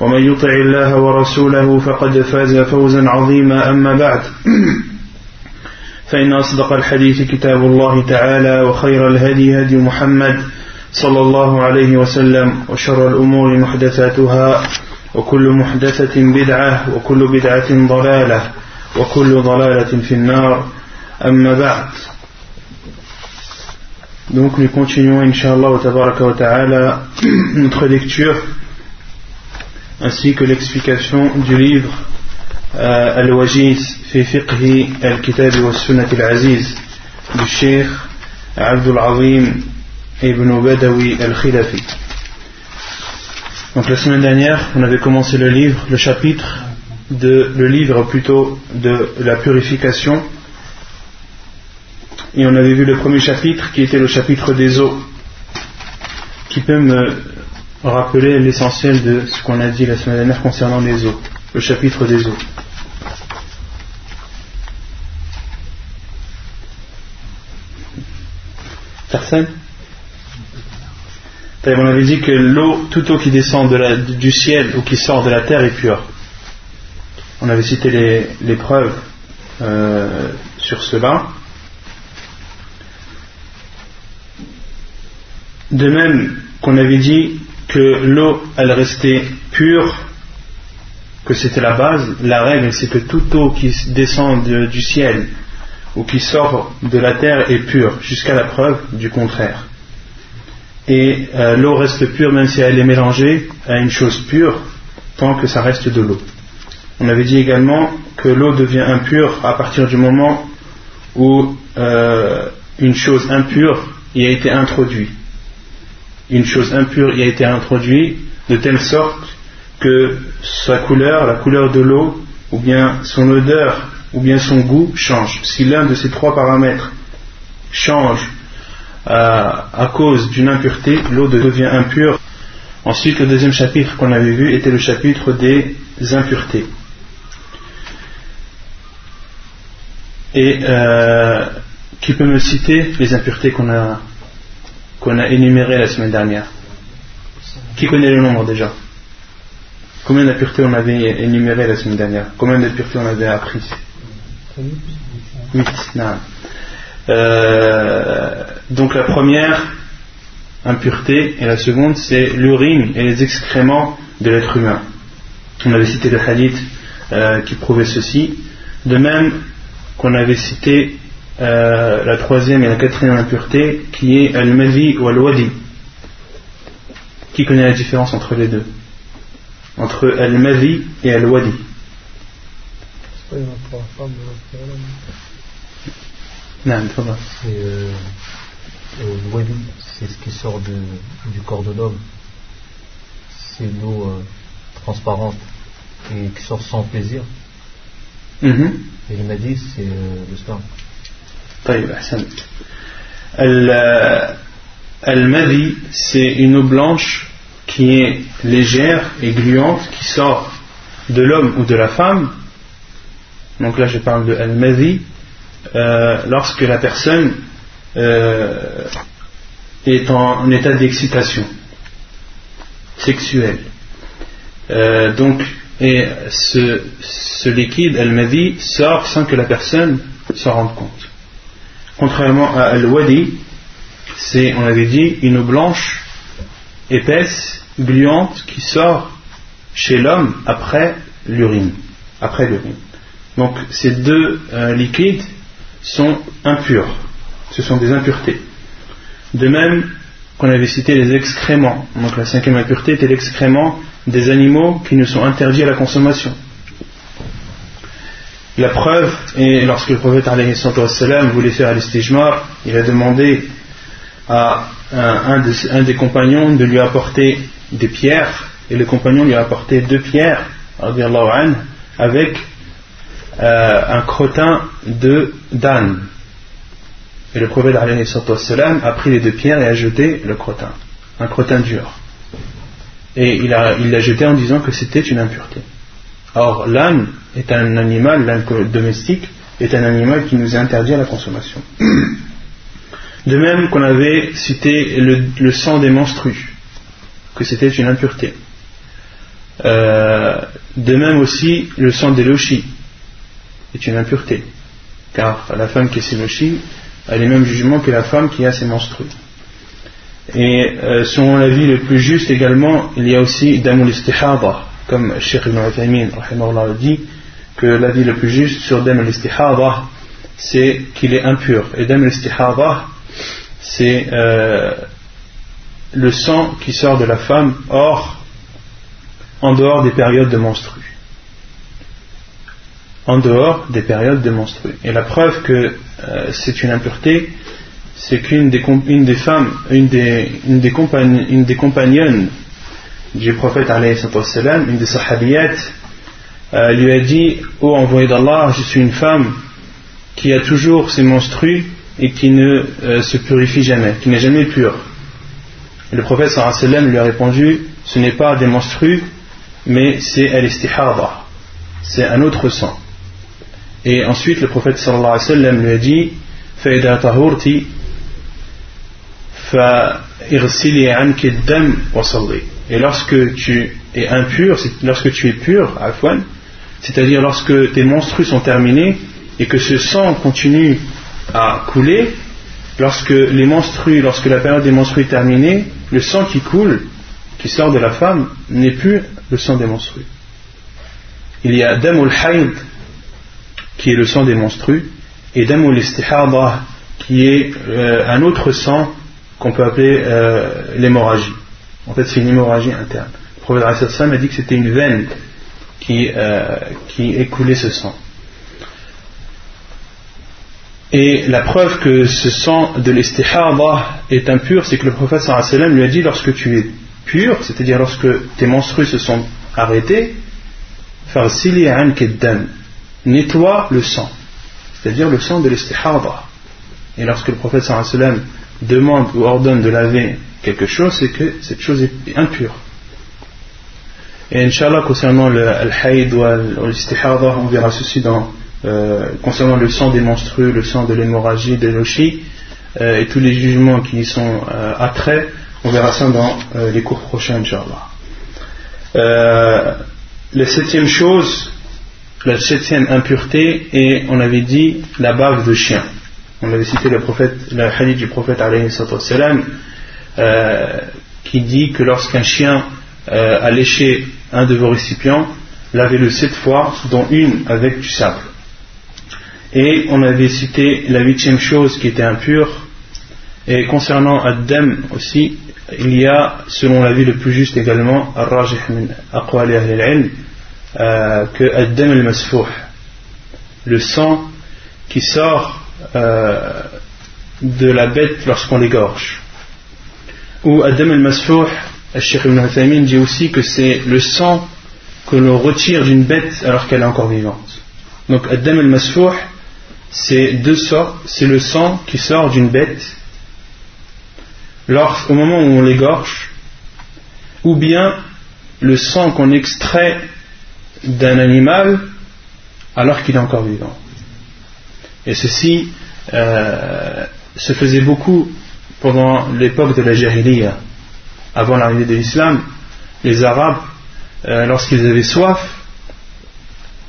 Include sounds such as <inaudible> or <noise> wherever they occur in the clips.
ومن يطع الله ورسوله فقد فاز فوزا عظيما. أما بعد فإن أصدق الحديث كتاب الله تعالى وخير الهدي هدي محمد صلى الله عليه وسلم وشر الأمور محدثاتها وكل محدثة بدعة وكل بدعة ضلالة وكل ضلالة في النار. أما بعد Donc nous continuons, Inch'Allah wa ta'ala, notre lecture ainsi que l'explication du livre euh, Al-Wajiz fi fiqhi al-kitab wa sunnat al-aziz du Cheikh Abdul Azim ibn Badawi al-Khilafi. Donc la semaine dernière, on avait commencé le livre, le chapitre de le livre plutôt de la purification et on avait vu le premier chapitre qui était le chapitre des eaux qui peut me rappeler l'essentiel de ce qu'on a dit la semaine dernière concernant les eaux le chapitre des eaux personne on avait dit que l'eau, toute eau qui descend du ciel ou qui sort de la terre est pure. On avait cité les, preuves euh, sur cela. De même qu'on avait dit que l'eau, elle restait pure, que c'était la base, la règle c'est que toute eau qui descend du ciel ou qui sort de la terre est pure, jusqu'à la preuve du contraire. Et euh, l'eau reste pure même si elle est mélangée à une chose pure, tant que ça reste de l'eau. On avait dit également que l'eau devient impure à partir du moment où euh, une chose impure y a été introduite une chose impure y a été introduite de telle sorte que sa couleur, la couleur de l'eau, ou bien son odeur, ou bien son goût change. Si l'un de ces trois paramètres change euh, à cause d'une impureté, l'eau devient impure. Ensuite, le deuxième chapitre qu'on avait vu était le chapitre des impuretés. Et euh, qui peut me citer les impuretés qu'on a qu'on a énuméré la semaine dernière. Qui connaît le nombre déjà? Combien d'impuretés on avait énuméré la semaine dernière? Combien d'impuretés on avait appris 8. Euh, donc la première impureté et la seconde c'est l'urine et les excréments de l'être humain. On avait cité le hadith euh, qui prouvait ceci. De même qu'on avait cité euh, la troisième et la quatrième impureté qui est al-mazi ou al-wadi. Qui connaît la différence entre les deux? Entre al-mazi et al-wadi. Non, euh, le wadi, c'est ce qui sort du corps de l'homme. C'est l'eau euh, transparente et qui sort sans plaisir. Mm-hmm. Et le mazi, c'est le sperme. Al-Madi, c'est une eau blanche qui est légère et gluante, qui sort de l'homme ou de la femme. Donc là, je parle de Al-Madi, euh, lorsque la personne euh, est en, état d'excitation sexuelle. Euh, donc, et ce, liquide, Al-Madi, sort sans que la personne s'en rende compte. Contrairement à Al-Wadi, c'est, on avait dit, une eau blanche, épaisse, gluante, qui sort chez l'homme après l'urine. Après l'urine. Donc ces deux euh, liquides sont impurs, ce sont des impuretés. De même qu'on avait cité les excréments. Donc la cinquième impureté était l'excrément des animaux qui nous sont interdits à la consommation. La preuve est lorsque le prophète voulait faire l'istijmar, il a demandé à un, des, compagnons de lui apporter des pierres, et le compagnon lui a apporté deux pierres, avec euh, un crottin de d'âne. Et le prophète a pris les deux pierres et a jeté le crottin, un crottin dur. Et il l'a jeté en disant que c'était une impureté. Or, l'âne est un animal, l'âne domestique, est un animal qui nous est interdit à la consommation. <clears throat> De même qu'on avait cité le, sang des menstrues, que c'était une impureté. Euh, de même aussi le sang des lochis est une impureté, car la femme qui est ses lochis a les mêmes jugements que la femme qui a ses menstrues. Et euh, selon l'avis le plus juste également, il y a aussi damul comme Sheikh Ibn Uthaymin dit que l'avis le plus juste sur damul istihada, c'est qu'il est impur. Et damul istihada, c'est euh, le sang qui sort de la femme hors, en dehors des périodes de menstrues. En dehors des périodes de menstrues. Et la preuve que euh, c'est une impureté, c'est qu'une des, des, femmes, une des, une une des compagnonnes du prophète, une des sahabiyat, euh, lui a dit Ô envoyé d'Allah, je suis une femme qui a toujours ses menstrues et qui ne euh, se purifie jamais, qui n'est jamais pure. le prophète sallam lui a répondu Ce n'est pas des menstrues, mais c'est al-istihada, c'est un autre sang. Et ensuite le prophète sallam lui a dit فإذا طهرتي et lorsque tu es impur, lorsque tu es pur, c'est-à-dire lorsque tes menstrues sont terminées et que ce sang continue à couler, lorsque les menstrues, lorsque la période des menstrues est terminée, le sang qui coule, qui sort de la femme, n'est plus le sang des menstrues. Il y a damul hayd, qui est le sang des menstrues, et damul istihada, qui est euh, un autre sang qu'on peut appeler euh, l'hémorragie. En fait, c'est une hémorragie interne. Le prophète a dit que c'était une veine qui, euh, qui écoulait ce sang. Et la preuve que ce sang de l'istihada est impur, c'est que le prophète lui a dit lorsque tu es pur, c'est-à-dire lorsque tes menstrues se sont arrêtées, nettoie le sang, c'est-à-dire le sang de l'istihada. Et lorsque le prophète sallam demande ou ordonne de laver quelque chose, c'est que cette chose est impure. Et Inch'Allah, concernant le al-haïd ou l'istihada, on verra ceci dans, euh, concernant le sang des menstrues, le sang de l'hémorragie, des lochis, euh, et tous les jugements qui y sont euh, attraits, on verra ça dans les cours prochains, Inch'Allah. la septième chose, la septième impureté, et on avait dit la bave de chien on avait cité le, prophète, hadith du prophète euh, qui dit que lorsqu'un chien euh, a léché un de vos récipients, lavez-le sept fois, dont une avec du sable. Et on avait cité la huitième chose qui était impure, et concernant Ad-Dam aussi, il y a, selon l'avis le plus juste également, euh, que Ad-Dam al-Masfouh, le sang qui sort euh, de la bête lorsqu'on l'égorge. Ou Adam al-Masfouh, Sheikh ibn dit aussi que c'est le sang que l'on retire d'une bête alors qu'elle est encore vivante. Donc Adam al-Masfouh, c'est deux c'est le sang qui sort d'une bête au moment où on l'égorge, ou bien le sang qu'on extrait d'un animal alors qu'il est encore vivant. Et ceci euh, se faisait beaucoup pendant l'époque de la Jahiliya, avant l'arrivée de l'islam. Les Arabes, euh, lorsqu'ils avaient soif,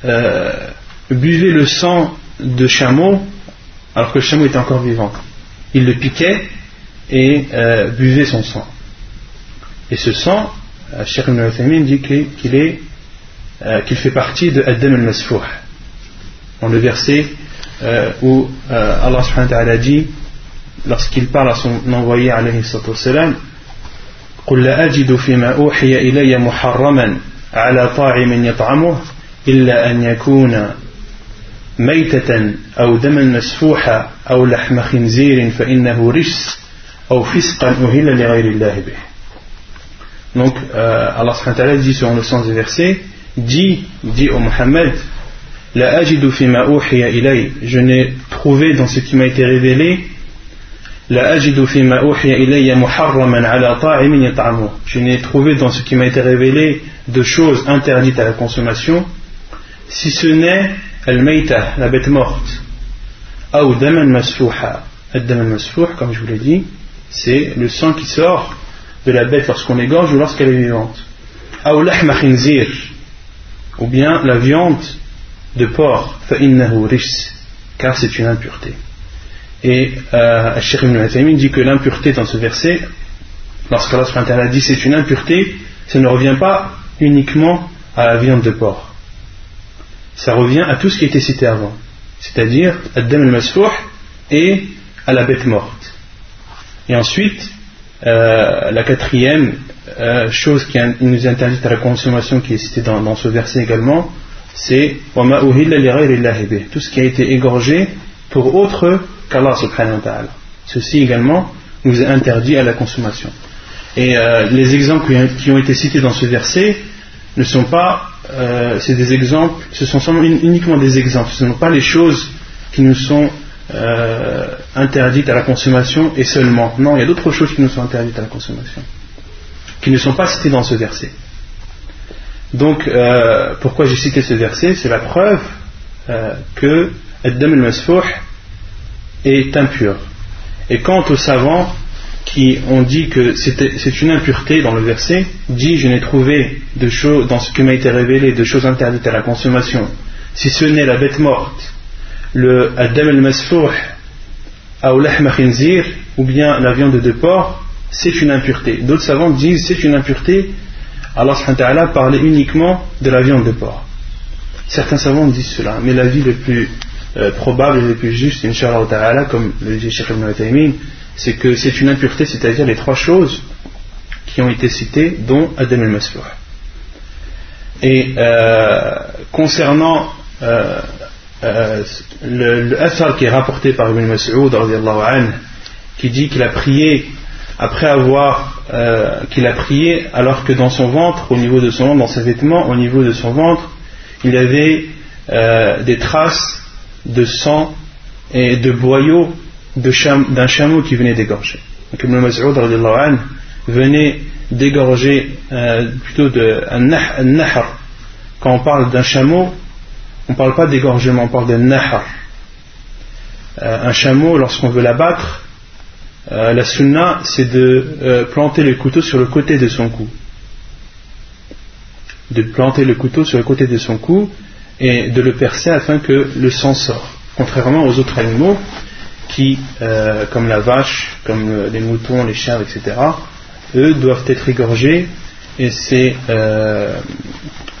euh, buvaient le sang de chameau alors que le chameau était encore vivant. Ils le piquaient et buvaient son sang. Et ce sang, Sheikh ibn dit qu'il fait partie de Adam al-Masfouh. On le verset euh, où euh, Allah subhanahu wa ta'ala dit lorsqu'il parle à son envoyé alayhi sallam قل لا أجد فيما أوحي إلي محرما على طاعم يطعمه إلا أن يكون ميتة أو دما مسفوحا أو لحم خنزير فإنه رجس أو فسقا أهل لغير الله به Donc, euh, Allah subhanahu dit sur le sens du verset, dit, dit au Muhammad, La je n'ai trouvé dans ce qui m'a été révélé, La. Je n'ai trouvé dans ce qui m'a été révélé de choses interdites à la consommation, si ce n'est al-mayta, la bête morte, ou daman masfouha. Al-daman masfouh, comme je vous l'ai dit, c'est le sang qui sort de la bête lorsqu'on égorge ou lorsqu'elle est vivante. ou bien la viande de porc, car c'est une impureté. Et euh, Sheikh ibn dit que l'impureté dans ce verset, lorsqu'Allah dit c'est une impureté, ça ne revient pas uniquement à la viande de porc. Ça revient à tout ce qui été cité avant. C'est-à-dire, Adam al-Masfouh et à la bête morte. Et ensuite, euh, la quatrième euh, chose qui nous interdit à la consommation qui est citée dans, ce verset également, c'est tout ce qui a été égorgé pour autre qu'Allah subhanahu wa ta'ala. Ceci également nous est interdit à la consommation. Et euh, les exemples qui ont été cités dans ce verset ne sont pas, c'est des exemples, ce sont uniquement des exemples, ce ne sont pas les choses qui nous sont euh, interdites à la consommation et seulement. Non, il y a d'autres choses qui nous sont interdites à la consommation, qui ne sont pas citées dans ce verset. Donc, euh, pourquoi j'ai cité ce verset? C'est la preuve euh, que Adam al est impur. Et quant aux savants qui ont dit que c'est une impureté dans le verset, dit Je n'ai trouvé dans ce qui m'a été révélé, de choses interdites à la consommation, si ce n'est la bête morte le Adam al-Masfouh ou bien la viande de porc, c'est une impureté. D'autres savants disent c'est une impureté. Allah parlait uniquement de la viande de porc. Certains savants disent cela, mais l'avis le plus euh, probable et le plus juste, Inch'Allah comme le dit Sheikh ibn c'est que c'est une impureté, c'est-à-dire les trois choses qui ont été citées, dont Adam al-Masfouh. Et euh, concernant euh, le, le qui est rapporté par Ibn Mas'ud qui dit qu'il a prié après avoir euh, qu'il a prié alors que dans son ventre, au niveau de son ventre, dans ses vêtements, au niveau de son ventre, il avait euh, des traces de sang et de boyaux d'un chameau qui venait d'égorger. Donc Ibn Mas'ud venait d'égorger plutôt de un nahr. Quand on parle d'un chameau, on ne parle pas d'égorgement, on parle de nahar. Euh, un chameau, lorsqu'on veut l'abattre, euh, la sunna, c'est de euh, planter le couteau sur le côté de son cou. De planter le couteau sur le côté de son cou et de le percer afin que le sang sorte. Contrairement aux autres animaux qui, comme la vache, comme les moutons, les chiens, etc., eux doivent être égorgés et c'est.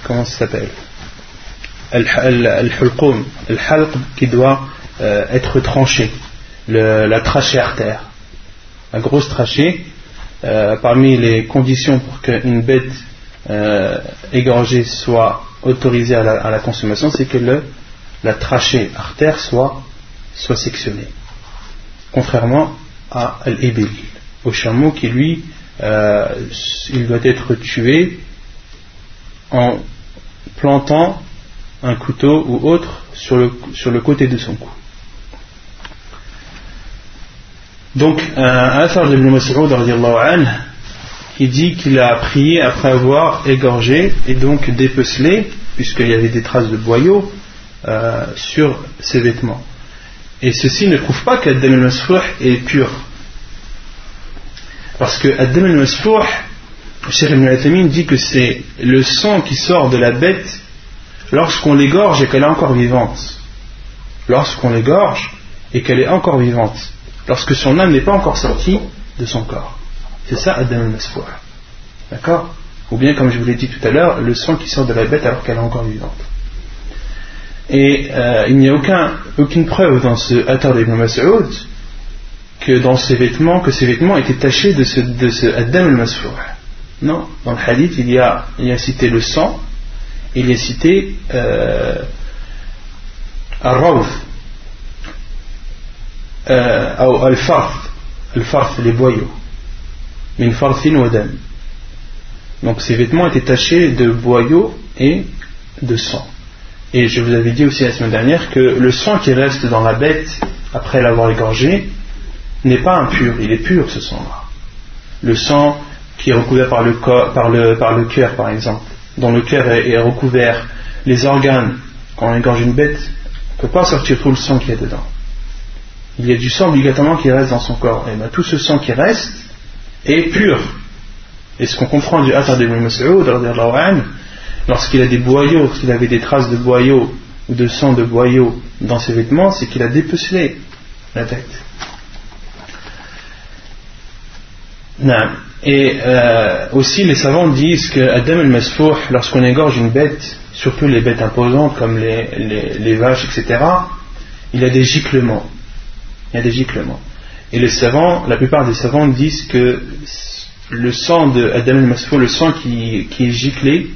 comment ça s'appelle? Al-hulqum, al qui doit euh, être tranché, la trachée artère. La grosse trachée, euh, parmi les conditions pour qu'une bête euh, égorgée soit autorisée à la, consommation, c'est que la trachée artère soit, sectionnée. Contrairement à al-ibil, au chameau qui lui, il doit être tué en plantant un couteau ou autre sur le côté de son cou. Donc, un Athar de Mas'ud qui dit qu'il a prié après avoir égorgé et donc dépecelé, puisqu'il y avait des traces de boyaux euh, sur ses vêtements. Et ceci ne prouve pas qu'Addam al-Masfouh est pur. Parce que Addam al-Masfouh, Cheikh ibn dit que c'est le sang qui sort de la bête lorsqu'on l'égorge et qu'elle est encore vivante. Lorsqu'on l'égorge et qu'elle est encore vivante. Lorsque son âme n'est pas encore sortie de son corps. C'est ça Adam al D'accord? Ou bien, comme je vous l'ai dit tout à l'heure, le sang qui sort de la bête alors qu'elle est encore vivante. Et euh, il n'y a aucun, aucune preuve dans ce Attar ibn Mas'ud que dans ses vêtements, que ses vêtements étaient tachés de ce, Adam al-Masfouh. Non, dans le hadith, il y a, il y a cité le sang, il y a cité euh, al-Rawf, euh, al-Farth, al-Farth, les boyaux, min farthin wadam. Donc ces vêtements étaient tachés de boyaux et de sang. Et je vous avais dit aussi la semaine dernière que le sang qui reste dans la bête après l'avoir égorgé n'est pas impur, il est pur ce sang-là. Le sang qui est recouvert par le, par le, par le cœur par exemple, dont le cœur est, recouvert, les organes, quand on égorge une bête, on ne peut pas sortir tout le sang qui est dedans. Il y a du sang obligatoirement qui reste dans son corps. Et bien, tout ce sang qui reste est pur. Et ce qu'on comprend du Atar de Mas'ud, lorsqu'il a des boyaux, lorsqu'il avait des traces de boyaux ou de sang de boyaux dans ses vêtements, c'est qu'il a dépecelé la tête. Et euh, aussi, les savants disent que Adam el-Masfouh, lorsqu'on égorge une bête, surtout les bêtes imposantes comme les, vaches, etc., il a des giclements. Giclements. Et les savants, la plupart des savants disent que le sang de Adam el-Masfouh, le sang qui, est giclé,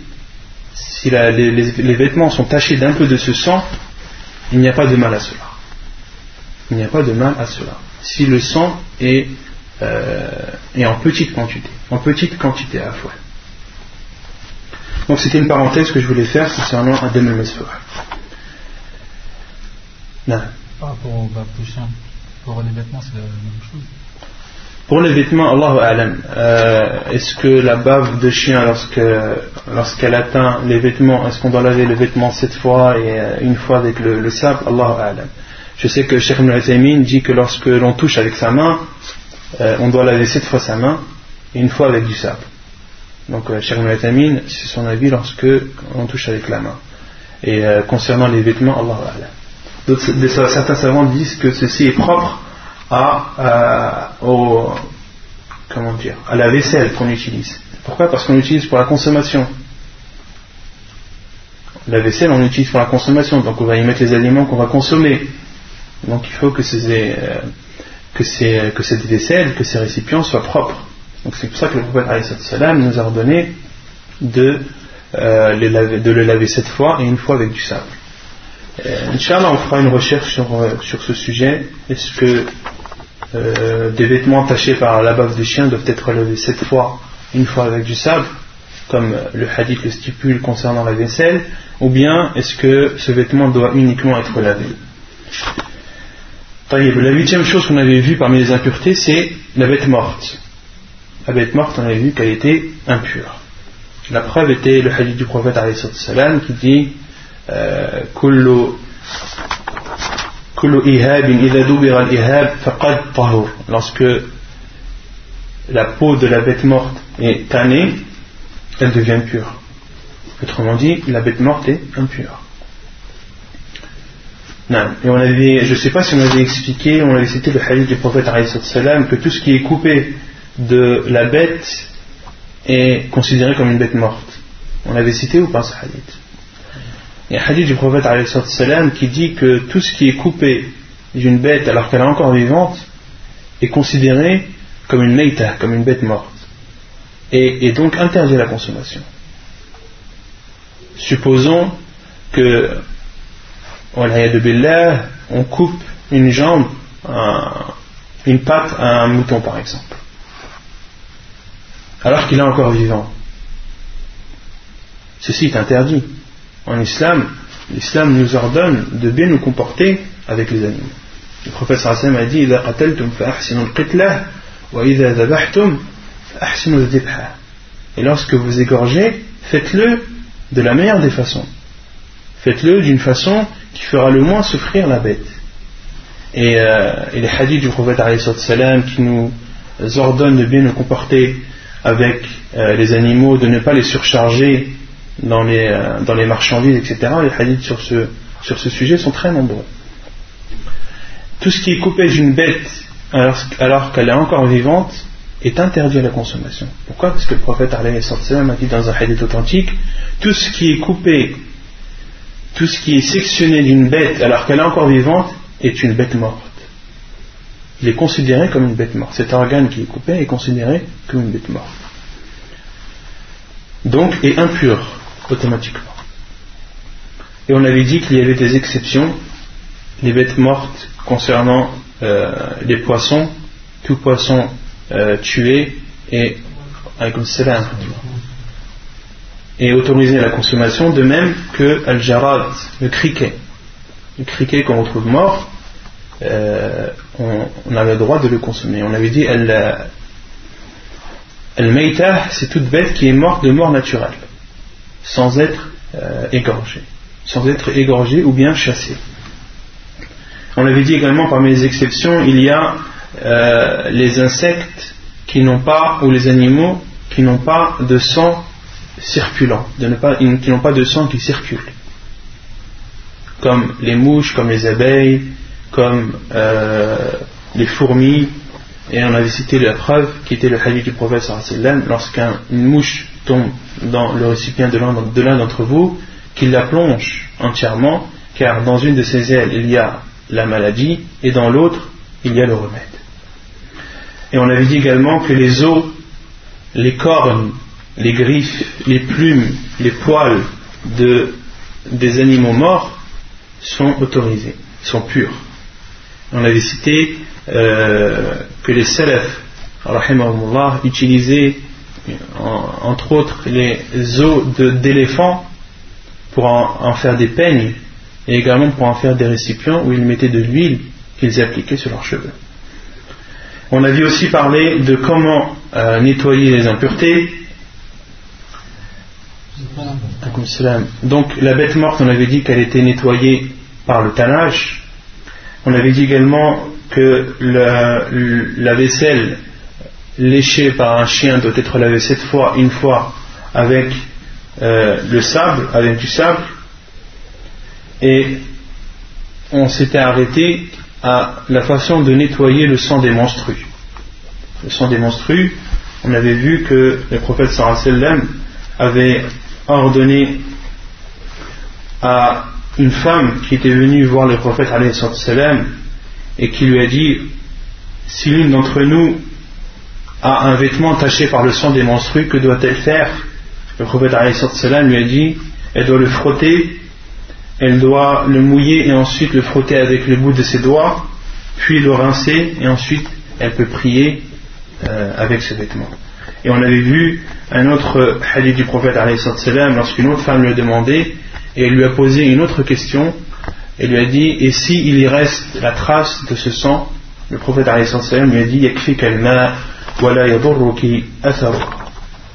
si les, vêtements sont tachés d'un peu de ce sang, il n'y a pas de mal à cela. Il n'y a pas de mal à cela. Si le sang est euh, et en petite quantité, en petite quantité à la fois. Donc c'était une parenthèse que je voulais faire concernant Adam al-Masfour. Par rapport au pour les vêtements, c'est la même chose pour les vêtements, Allah alam, euh, est-ce que la bave de chien, lorsque, lorsqu'elle atteint les vêtements, est-ce qu'on doit laver les vêtements sept fois et euh, une fois avec le, sable? Allah alam. Je sais que Sheikh Ibn dit que lorsque l'on touche avec sa main, euh, on doit laver sept fois sa main et une fois avec du sable. Donc euh, Ibn c'est son avis lorsque on touche avec la main. Et concernant les vêtements, Allah Certains savants disent que ceci est propre à, au, la vaisselle qu'on utilise. Pourquoi? Parce qu'on l'utilise pour la consommation. La vaisselle, on l'utilise pour la consommation, donc on va y mettre les aliments qu'on va consommer. Donc il faut que que cette vaisselle, que ces récipients soient propres. Donc c'est pour ça que le prophète nous a ordonné de, euh, de le laver sept fois et une fois avec du sable. Euh, Inch'Allah, on fera une recherche sur, euh, sur ce sujet. Est-ce que euh, des vêtements tachés par la bave de chien doivent être lavés sept fois, une fois avec du sable, comme le hadith le stipule concernant la vaisselle, ou bien est-ce que ce vêtement doit uniquement être lavé? La huitième chose qu'on avait vue parmi les impuretés, c'est la bête morte. La bête morte, on avait vu qu'elle était impure. La preuve était le hadith du prophète qui dit Lorsque la peau de la bête morte est tannée, elle devient pure. Autrement dit, la bête morte est impure. Et on avait, je ne sais pas si on avait expliqué, on avait cité le hadith du prophète salam que tout ce qui est coupé de la bête est considéré comme une bête morte. On l'avait cité ou pas ce hadith? Il y a un hadith du prophète qui dit que tout ce qui est coupé d'une bête alors qu'elle est encore vivante est considéré comme une meita, comme une bête morte. Et, et donc interdit la consommation. Supposons que on coupe une jambe, une patte à un mouton par exemple, alors qu'il est encore vivant. Ceci est interdit. En islam, l'islam nous ordonne de bien nous comporter avec les animaux. Le prophète sallam a dit Et lorsque vous égorgez, faites-le de la meilleure des façons. Faites-le d'une façon qui fera le moins souffrir la bête. Et, euh, les hadiths du prophète salam qui nous ordonnent de bien nous comporter avec euh, les animaux, de ne pas les surcharger dans les, euh, dans les marchandises, etc. Les hadiths sur ce, sur ce sujet sont très nombreux. Tout ce qui est coupé d'une bête alors, alors qu'elle est encore vivante est interdit à la consommation. Pourquoi? Parce que le prophète a dit dans un hadith authentique tout ce qui est coupé tout ce qui est sectionné d'une bête alors qu'elle est encore vivante est une bête morte. il est considéré comme une bête morte. Cet organe qui est coupé est considéré comme une bête morte. Donc, est impur automatiquement. Et on avait dit qu'il y avait des exceptions, les bêtes mortes concernant euh, les poissons, tout poisson euh, tué et et autorisé à la consommation, de même que al-jarad, le criquet. Le criquet qu'on retrouve mort, euh, on, on, a le droit de le consommer. On avait dit al meita c'est toute bête qui est morte de mort naturelle, sans être euh, égorgée, sans être égorgée ou bien chassée. On avait dit également parmi les exceptions, il y a euh, les insectes qui n'ont pas, ou les animaux qui n'ont pas de sang circulant, qui n'ont pas de sang qui circule, comme les mouches, comme les abeilles, comme euh, les fourmis, et on avait cité la preuve qui était le hadith du prophète lorsqu'une mouche tombe dans le récipient de l'un d'entre vous, qu'il la plonge entièrement, car dans une de ses ailes il y a la maladie et dans l'autre il y a le remède. Et on avait dit également que les os, les cornes, les griffes, les plumes, les poils de, des animaux morts sont autorisés, sont purs on avait cité euh, que les salafs utilisaient entre autres les os d'éléphants pour en, faire des peignes et également pour en faire des récipients où ils mettaient de l'huile qu'ils appliquaient sur leurs cheveux. On avait aussi parlé de comment euh, nettoyer les impuretés. Donc la bête morte, on avait dit qu'elle était nettoyée par le tannage, on avait dit également que la, vaisselle léchée par un chien doit être lavée sept fois, une fois avec euh, le sable, avec du sable. Et on s'était arrêté à la façon de nettoyer le sang des menstrues. Le sang des menstrues, on avait vu que le prophète sallam avait ordonné à une femme qui était venue voir le prophète et qui lui a dit si l'une d'entre nous a un vêtement taché par le sang des menstrues, que doit-elle faire? Le prophète lui a dit elle doit le frotter, elle doit le mouiller et ensuite le frotter avec le bout de ses doigts, puis le rincer et ensuite elle peut prier euh, avec ce vêtement. Et on avait vu un autre hadith du prophète lorsqu'une autre femme lui a demandé et elle lui a posé une autre question et lui a dit et si il y reste la trace de ce sang? Le prophète lui a dit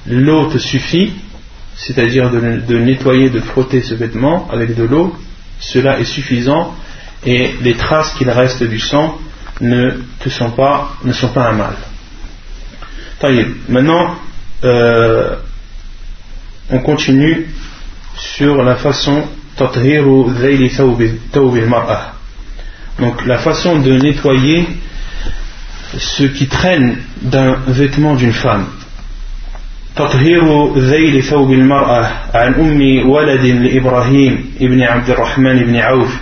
l'eau te suffit c'est-à-dire de, nettoyer, de frotter ce vêtement avec de l'eau. Cela est suffisant et les traces qu'il reste du sang ne, te sont, pas, ne sont pas un mal. Maintenant euh, on continue sur la façon donc la façon de nettoyer ce qui traîne d'un vêtement d'une femme. تطهير ذيل ثوب المرأة عن أم ولد لإبراهيم ابن عبد الرحمن بن عوف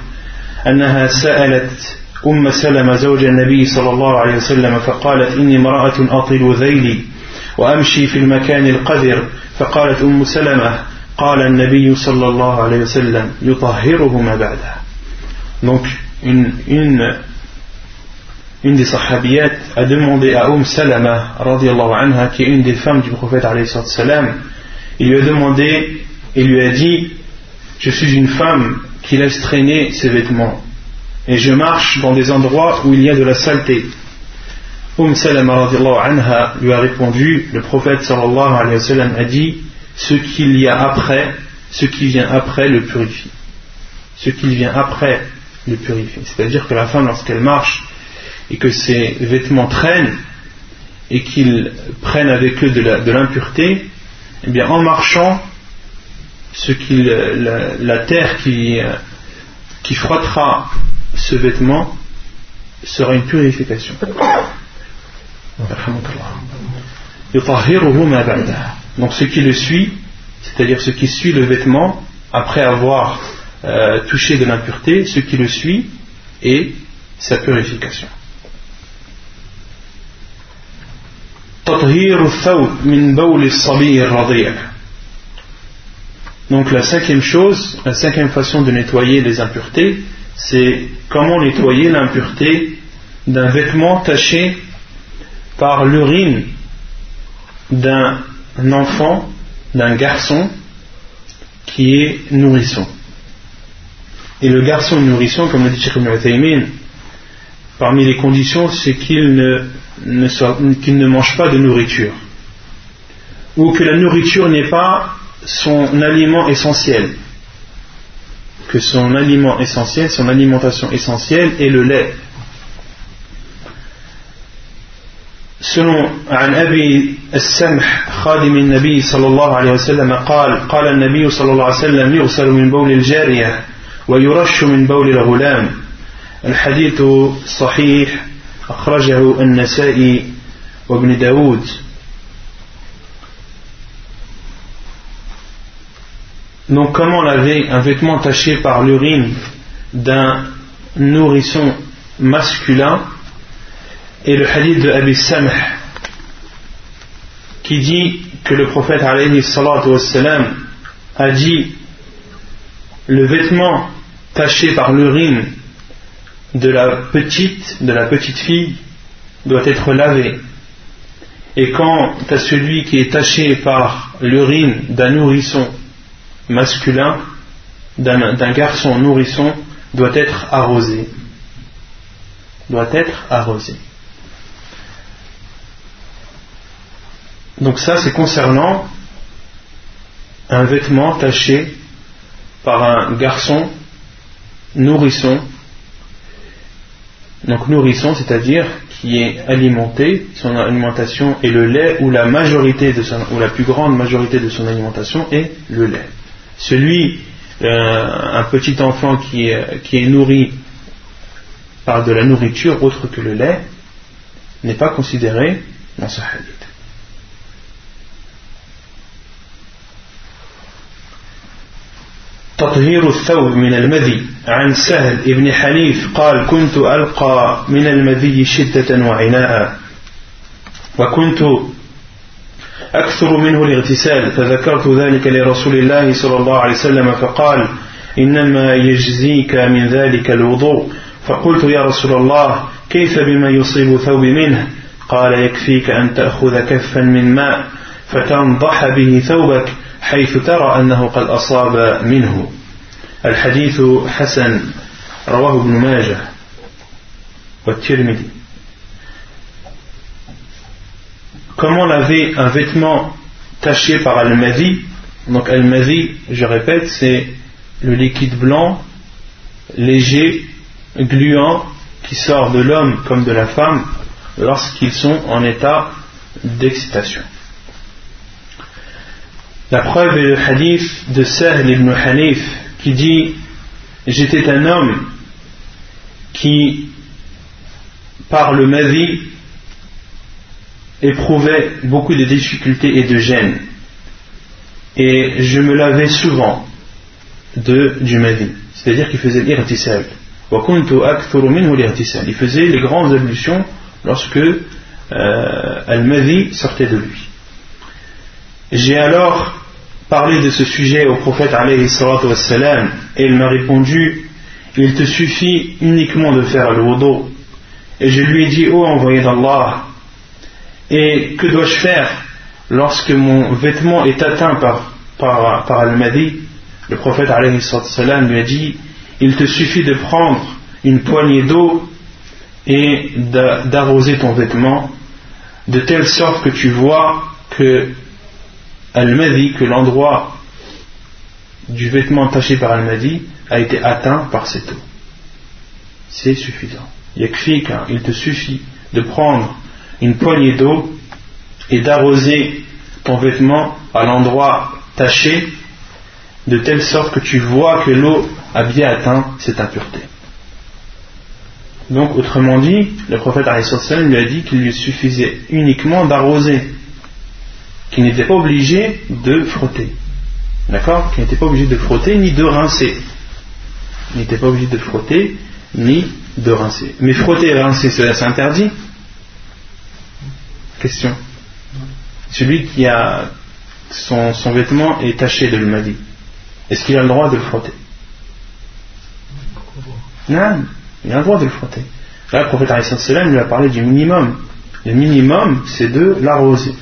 أنها سألت أم سلمة زوج النبي صلى الله عليه وسلم فقالت إني امرأة أطل ذيلي وأمشي في المكان القذر فقالت أم سلمة قال النبي صلى الله عليه وسلم يطهره ما بعده donc une, une, une des sahabiyat a demandé à Umm Salama anha qui est une des femmes du prophète salam il lui a demandé et lui a dit je suis une femme qui laisse traîner ses vêtements et je marche dans des endroits où il y a de la saleté Umm Salama anha lui a répondu le prophète sallallahu alayhi wa a dit ce qu'il y a après, ce qui vient après le purifie. Ce qui vient après le purifie. C'est-à-dire que la femme, lorsqu'elle marche et que ses vêtements traînent et qu'ils prennent avec eux de l'impureté, eh bien en marchant, ce la, terre qui, qui frottera ce vêtement sera une purification. Donc ce qui le suit, c'est-à-dire ce qui suit le vêtement, après avoir euh, touché de l'impureté, ce qui le suit est sa purification. Donc la cinquième chose, la cinquième façon de nettoyer les impuretés, c'est comment nettoyer l'impureté d'un vêtement taché par l'urine d'un enfant, d'un garçon qui est nourrisson. Et le garçon nourrisson, comme le dit Cheikh Ibn parmi les conditions, c'est qu'il ne, ne mange pas de nourriture. Ou que la nourriture n'est pas son aliment essentiel. Que son aliment essentiel, son alimentation essentielle est le lait. selon عن أبي السمح خادم النبي صلى الله عليه وسلم قال قال النبي صلى الله عليه وسلم يغسل من بول الجارية ويرش من بول الغلام الحديث صحيح أخرجه النسائي وابن داود Donc comment laver un vêtement taché par l'urine d'un nourrisson masculin et le hadith de Abi Samh qui dit que le prophète wassalam, a dit le vêtement taché par l'urine de la petite, de la petite fille doit être lavé. Et quant à celui qui est taché par l'urine d'un nourrisson masculin, d'un garçon nourrisson, doit être arrosé. Doit être arrosé. Donc ça, c'est concernant un vêtement taché par un garçon nourrisson. Donc nourrisson, c'est-à-dire qui est alimenté, son alimentation est le lait ou la majorité de son, ou la plus grande majorité de son alimentation est le lait. Celui, euh, un petit enfant qui est, qui est nourri par de la nourriture autre que le lait, n'est pas considéré dans ce hadith. تطهير الثوب من المذي. عن سهل ابن حنيف قال كنت ألقى من المذي شدة وعناء وكنت أكثر منه الاغتسال. فذكرت ذلك لرسول الله صلى الله عليه وسلم فقال إنما يجزيك من ذلك الوضوء فقلت يا رسول الله كيف بما يصيب ثوب منه؟ قال يكفيك أن تأخذ كفا من ماء فتنضح به ثوبك حيث ترى أنه قد أصاب منه الحديث حسن رواه ابن ماجه والترمذي Comment laver un vêtement taché par al-mazi Donc al-mazi, je répète, c'est le liquide blanc, léger, gluant, qui sort de l'homme comme de la femme lorsqu'ils sont en état d'excitation. La preuve est le hadith de Sahl ibn Hanif qui dit J'étais un homme qui, par le mavi, éprouvait beaucoup de difficultés et de gêne. Et je me lavais souvent de, du mavi. C'est-à-dire qu'il faisait l'irtisal. Il faisait les grandes ablutions lorsque euh, Al-Mavi sortait de lui. J'ai alors parlé de ce sujet au prophète wassalam, et il m'a répondu Il te suffit uniquement de faire le wudu. Et je lui ai dit Ô oh, envoyé d'Allah, et que dois-je faire lorsque mon vêtement est atteint par, par, par Al-Madi Le prophète wassalam, lui a dit Il te suffit de prendre une poignée d'eau et d'arroser ton vêtement de telle sorte que tu vois que Al-Madi, que l'endroit du vêtement taché par Al-Madi a été atteint par cette eau. C'est suffisant. Il te suffit de prendre une poignée d'eau et d'arroser ton vêtement à l'endroit taché de telle sorte que tu vois que l'eau a bien atteint cette impureté. Donc, autrement dit, le prophète lui a dit qu'il lui suffisait uniquement d'arroser qui n'était pas obligé de frotter. D'accord Qui n'était pas obligé de frotter ni de rincer. Il n'était pas obligé de frotter ni de rincer. Mais frotter et rincer, cela s'interdit Question. Celui qui a son, vêtement est taché de l'humadie. Est-ce qu'il a le droit de le frotter Non, il a le droit de le frotter. Là, le prophète lui a parlé du minimum. Le minimum, c'est de l'arroser.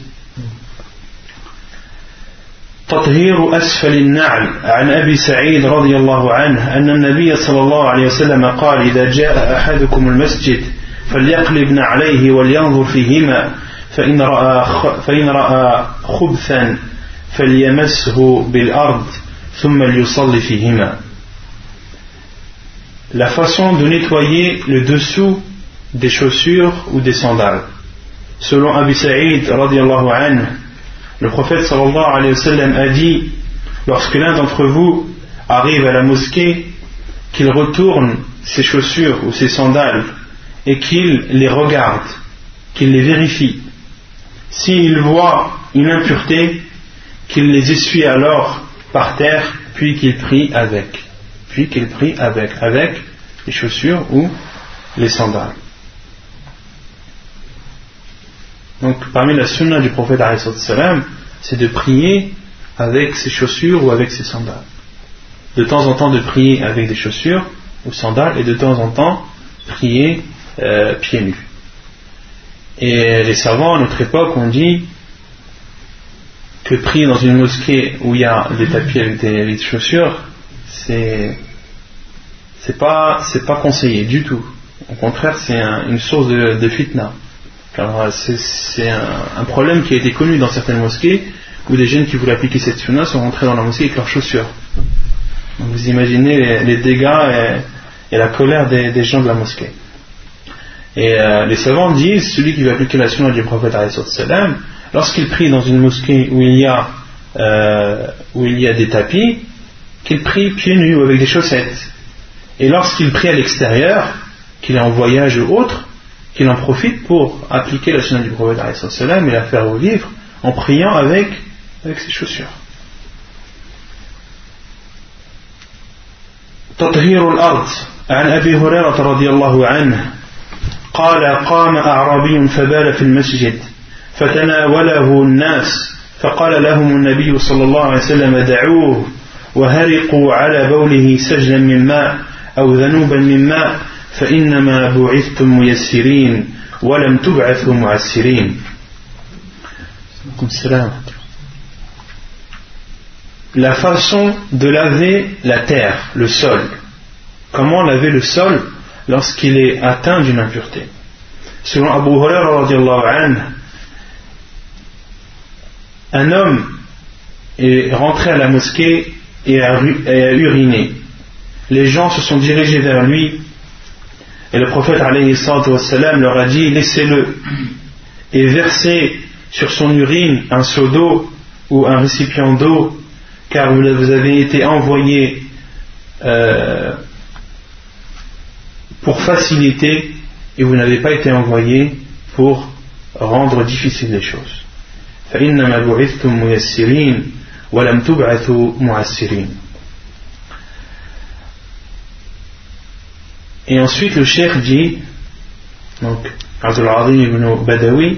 تطهير أسفل النعل عن أبي سعيد رضي الله عنه أن النبي صلى الله عليه وسلم قال إذا جاء أحدكم المسجد فليقلب عليه ولينظر فيهما فإن رأى, فإن رأى خبثا فليمسه بالأرض ثم ليصلي فيهما La façon de nettoyer le dessous des chaussures ou des sandales. Selon Abu Sa'id Le prophète sallallahu alayhi wa sallam a dit lorsque l'un d'entre vous arrive à la mosquée, qu'il retourne ses chaussures ou ses sandales et qu'il les regarde, qu'il les vérifie. S'il voit une impureté, qu'il les essuie alors par terre, puis qu'il prie avec. Puis qu'il prie avec, avec les chaussures ou les sandales. Donc parmi la sunna du prophète c'est de prier avec ses chaussures ou avec ses sandales. De temps en temps de prier avec des chaussures ou sandales et de temps en temps prier euh, pieds nus. Et les savants à notre époque ont dit que prier dans une mosquée où il y a des tapis avec des, chaussures, c'est pas c'est pas conseillé du tout. Au contraire, c'est une source de fitna. Car euh, c'est un, problème qui a été connu dans certaines mosquées où des jeunes qui voulaient appliquer cette sunna sont rentrés dans la mosquée avec leurs chaussures. vous imaginez les, dégâts et, la colère des, gens de la mosquée. Et euh, les savants disent celui qui veut appliquer la sunna du prophète lorsqu'il prie dans une mosquée où il y a, euh, où il y a des tapis, qu'il prie pieds nus ou avec des chaussettes. Et lorsqu'il prie à l'extérieur, qu'il est en voyage ou autre, qu'il en profite pour appliquer la sunna du prophète et la faire revivre en priant avec, avec ses chaussures. تطهير الأرض عن أبي هريرة رضي الله عنه قال قام أعرابي فبال في المسجد فتناوله الناس فقال لهم النبي صلى الله عليه وسلم دعوه وهرقوا على بوله سجلا من ماء أو ذنوبا من ماء la façon de laver la terre, le sol. Comment laver le sol lorsqu'il est atteint d'une impureté Selon Abu Hurairah, un homme est rentré à la mosquée et a uriné. Les gens se sont dirigés vers lui et le prophète leur a dit laissez-le et versez sur son urine un seau d'eau ou un récipient d'eau car vous avez été envoyé euh, pour faciliter et vous n'avez pas été envoyé pour rendre difficile les choses. Et ensuite le cheikh dit, donc عبد العظيم بن بدوي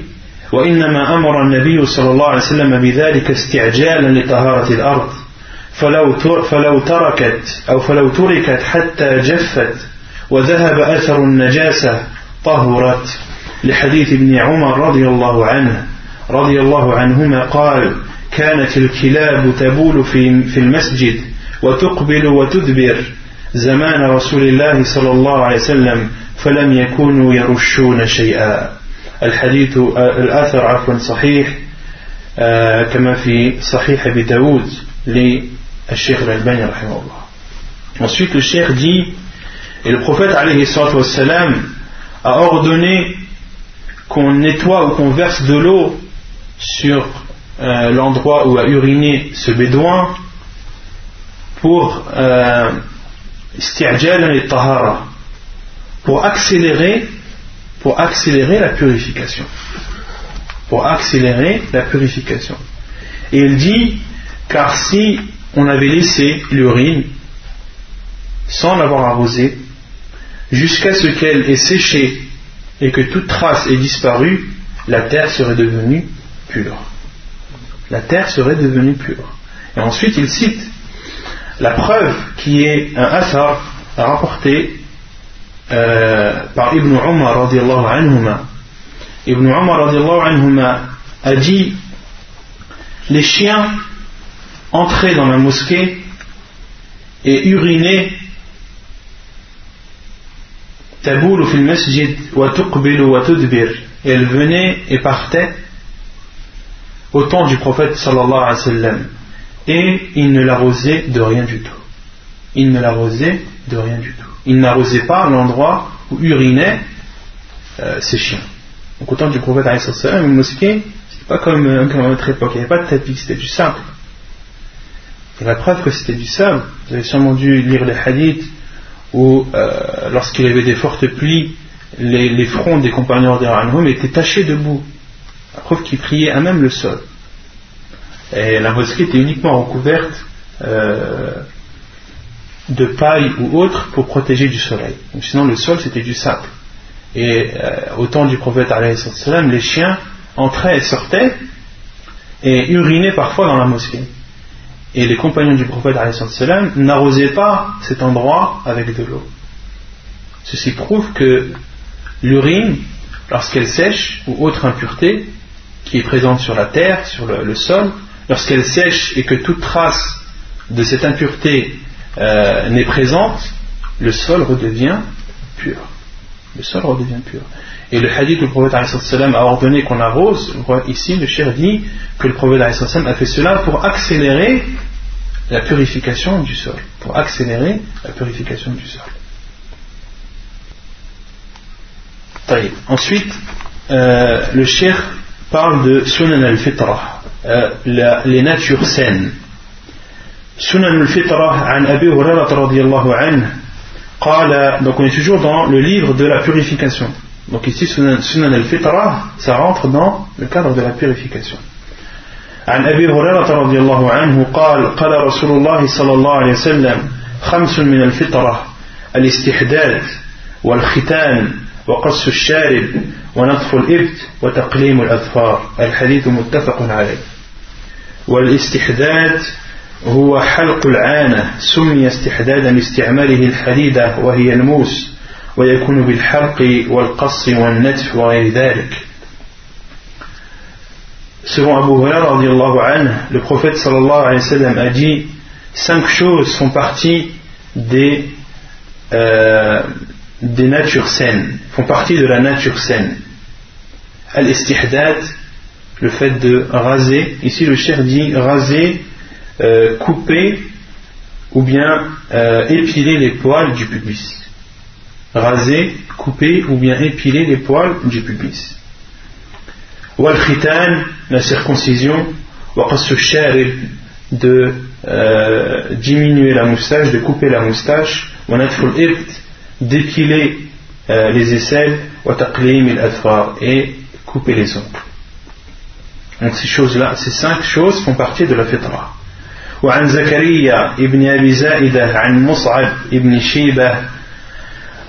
وإنما أمر النبي صلى الله عليه وسلم بذلك استعجالا لطهارة الأرض فلو فلو تركت أو فلو تركت حتى جفت وذهب أثر النجاسة طهرت لحديث ابن عمر رضي الله عنه رضي الله عنهما قال كانت الكلاب تبول في في المسجد وتقبل وتدبر زمان رسول الله صلى الله عليه وسلم فلم يكونوا يرشون شيئا الحديث الأثر عفوا صحيح كما في صحيح أبي داود للشيخ الألباني رحمه الله Ensuite, le cheikh dit, et le prophète alayhi wassalam, a ordonné qu'on nettoie ou qu'on verse de l'eau sur euh, l'endroit où a uriné ce bédouin pour euh, pour accélérer pour accélérer la purification pour accélérer la purification et il dit car si on avait laissé l'urine sans l'avoir arrosée jusqu'à ce qu'elle ait séché et que toute trace ait disparu la terre serait devenue pure. La terre serait devenue pure. Et ensuite, il cite la preuve qui est un asar rapporté euh, par Ibn Umar radiallahu anhuma. Ibn Umar a dit les chiens entraient dans la mosquée et urinaient taboulu fil masjid wa tuqbilu wa et elle venait et partait au temps du prophète sallallahu alayhi wa sallam et il ne l'arrosait de rien du tout. Il ne l'arrosait de rien du tout. Il n'arrosait pas l'endroit où urinaient euh, ces chiens. Donc au temps du prophète une mosquée, c'était pas comme, euh, comme à notre époque, il n'y avait pas de tapis, c'était du sable. Et la preuve que c'était du sable, vous avez sûrement dû lire les hadiths où euh, lorsqu'il y avait des fortes pluies, les, fronts des compagnons d'Iran étaient tachés de boue. La preuve qu'ils priaient à même le sol. La mosquée était uniquement recouverte euh, de paille ou autre pour protéger du soleil. sinon le sol c'était du sable. Et euh, au temps du prophète les chiens entraient et sortaient et urinaient parfois dans la mosquée. Et les compagnons du prophète n'arrosaient pas cet endroit avec de l'eau. Ceci prouve que l'urine, lorsqu'elle sèche ou autre impureté qui est présente sur la terre, sur le, sol, lorsqu'elle sèche et que toute trace de cette impureté euh, n'est présente, le sol redevient pur. Le sol redevient pur. Et le hadith où le prophète a ordonné qu'on arrose, ici le cher dit que le prophète a fait cela pour accélérer la purification du sol, pour accélérer la purification du sol. Ensuite, euh, le cher parle de Sunan al-Fitra, les natures saines. Sunan al-Fitra, an Abi Hurairah radiyallahu anhu, donc on est toujours dans le livre de la purification. Donc ici, Sunan al-Fitra, ça rentre dans le cadre de la purification. عن أبي هريرة رضي الله عنه قال قال رسول الله صلى الله عليه وسلم خمس من الفطرة الاستحداد والختان وقص الشارب ونطف الإبت وتقليم الأظفار الحديث متفق عليه والاستحداد هو حلق العانة سمي استحدادا لاستعماله الحديدة وهي الموس ويكون بالحلق والقص والنتف وغير ذلك Selon Abu Hurairah, le prophète sallallahu alayhi wa sallam a dit cinq choses font partie des, euh, des natures saines, font partie de la nature saine. Al-istihdad, le fait de raser, ici le cher dit raser, euh, couper ou bien euh, épiler les poils du pubis. Raser, couper ou bien épiler les poils du pubis. Wal khitan, la circoncision, de euh, diminuer la moustache, de couper la moustache, d'épiler euh, les aisselles, et couper les ongles. Donc ces choses-là, ces cinq choses font partie de la fitra. وعن زكريا ابن أبي زائدة عن مصعب ابن شيبة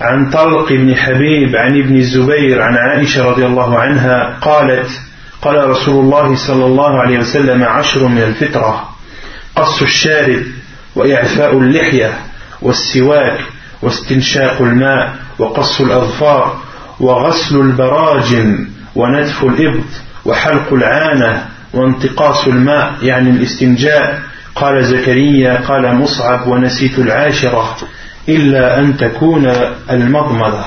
عن طلق بن حبيب عن ابن الزبير عن عائشة رضي الله عنها قالت قال رسول الله صلى الله عليه وسلم عشر من الفطرة قص الشارب وإعفاء اللحية والسواك واستنشاق الماء وقص الأظفار وغسل البراجم ونتف الإبط وحلق العانة وانتقاص الماء يعني الاستنجاء. قال زكريا قال مصعب ونسيت العاشرة إلا أن تكون المضمضة.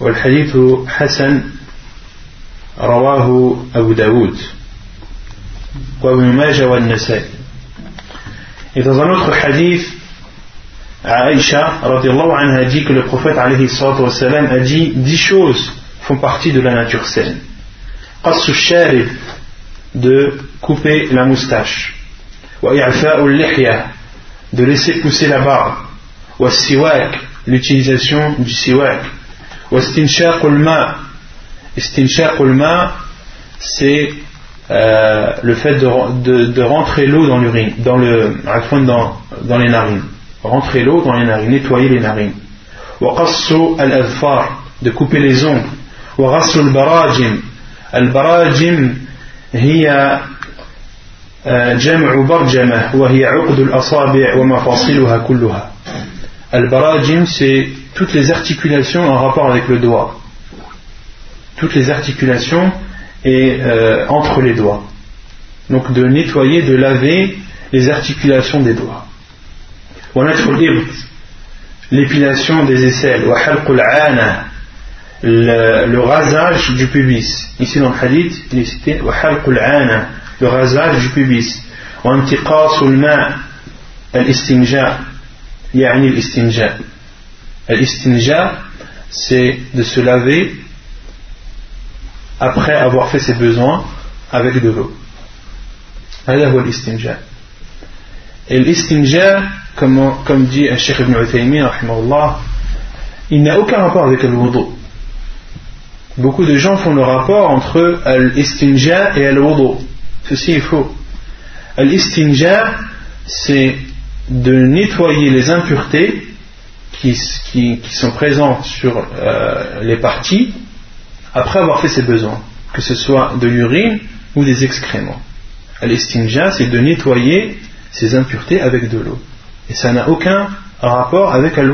والحديث حسن رواه أبو داود وابن ماجه والنسائي. un autre hadith, Aïcha radiallahu anha dit que le prophète alayhi sallam a dit dix choses font partie de la nature saine. De couper la moustache. De laisser pousser la barbe. L'utilisation du siwak. C'est euh, le fait de, de, rentrer l'eau dans l'urine, dans, le, dans, dans les narines. Rentrer l'eau dans les narines, nettoyer les narines. de couper les ongles. al-barajim. Al-barajim, هي جمع برجمة وهي عقد الأصابع ومفاصلها كلها البراجم c'est toutes les articulations en rapport avec le doigt toutes les articulations et euh, entre les doigts donc de nettoyer, de laver les articulations des doigts l'épilation des aisselles le, le rasage du pubis ici dans le hadith il est cité le rasage du pubis وانتقاص الماء الاستنجاء يعني الاستنجاء الاستنجاء c'est de se laver après avoir fait ses besoins avec de l'eau هذا هو الاستنجاء الاستنجاء comme, comme dit Cheikh Ibn Uthaymin il n'a aucun rapport avec le wudu beaucoup de gens font le rapport entre l'istinja et le wudu ceci est faux l'istinja c'est de nettoyer les impuretés qui, sont présentes sur euh, les parties après avoir fait ses besoins, que ce soit de l'urine ou des excréments. L'istinja, c'est de nettoyer ces impuretés avec de l'eau. Et ça n'a aucun rapport avec al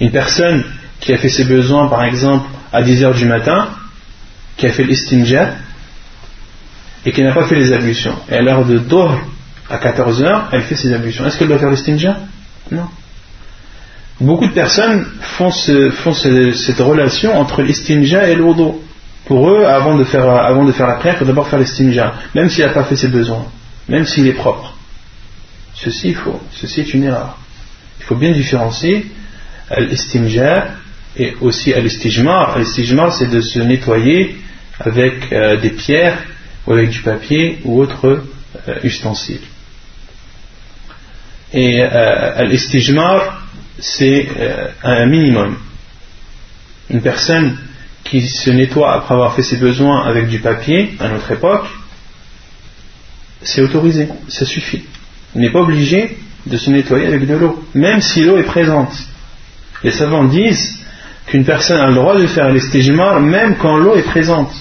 Une personne qui a fait ses besoins, par exemple, à 10 heures du matin, qui a fait l'istinja, et qui n'a pas fait les ablutions, et à l'heure de Dohr, à 14 heures, elle fait ses ablutions. Est-ce qu'elle doit faire l'istinja? Non. Beaucoup de personnes font, cette relation entre l'istinja et l'odo. Pour eux, avant de, faire, avant de faire la prière, il faut d'abord faire l'istinja, même s'il n'a pas fait ses besoins, même s'il est propre. Ceci, faut, ceci est une erreur. Il faut bien différencier l'istinja et aussi l'istijmar. L'istijmar, c'est de se nettoyer avec euh, des pierres ou avec du papier ou autre euh, ustensile. Et euh, l'istijmar, c'est euh, un minimum. Une personne qui se nettoie après avoir fait ses besoins avec du papier à notre époque, c'est autorisé, ça suffit. Il n'est pas obligé de se nettoyer avec de l'eau, même si l'eau est présente. Les savants disent qu'une personne a le droit de faire l'estégimar même quand l'eau est présente.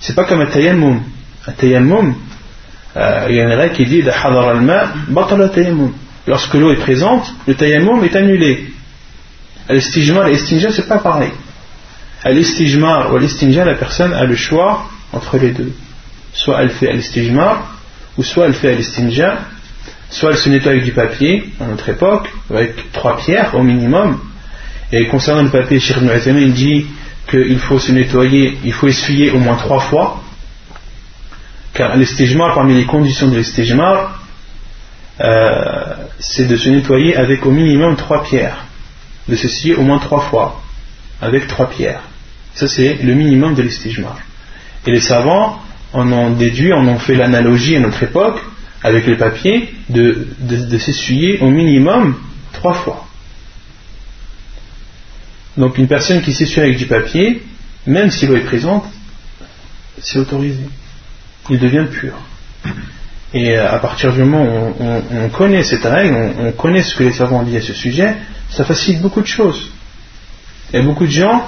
C'est pas comme un tayammum. Un tayammum, euh, il y a une règle qui dit Lorsque l'eau est présente, le tayammum est annulé. L'estijmar et l'estinja, c'est pas pareil. À l'estijmar ou l'estinja, la personne a le choix entre les deux. Soit elle fait l'estijmar, ou soit elle fait l'estinja, soit elle se nettoie avec du papier, à notre époque, avec trois pierres au minimum. Et concernant le papier, Cheikh il dit qu'il faut se nettoyer, il faut essuyer au moins trois fois, car l'estijmar, parmi les conditions de l'estijmar, euh, c'est de se nettoyer avec au minimum trois pierres, de se scier au moins trois fois avec trois pierres. Ça c'est le minimum de l'estijmar. Et les savants en ont déduit, en ont fait l'analogie à notre époque avec les papiers de, de s'essuyer au minimum trois fois. Donc une personne qui s'essuie avec du papier, même si l'eau est présente, c'est autorisé. Il devient pur. Et euh, à partir du moment où on, connaît cette règle, on, connaît ce que les savants ont dit à ce sujet, ça facilite beaucoup de choses. Il y a beaucoup de gens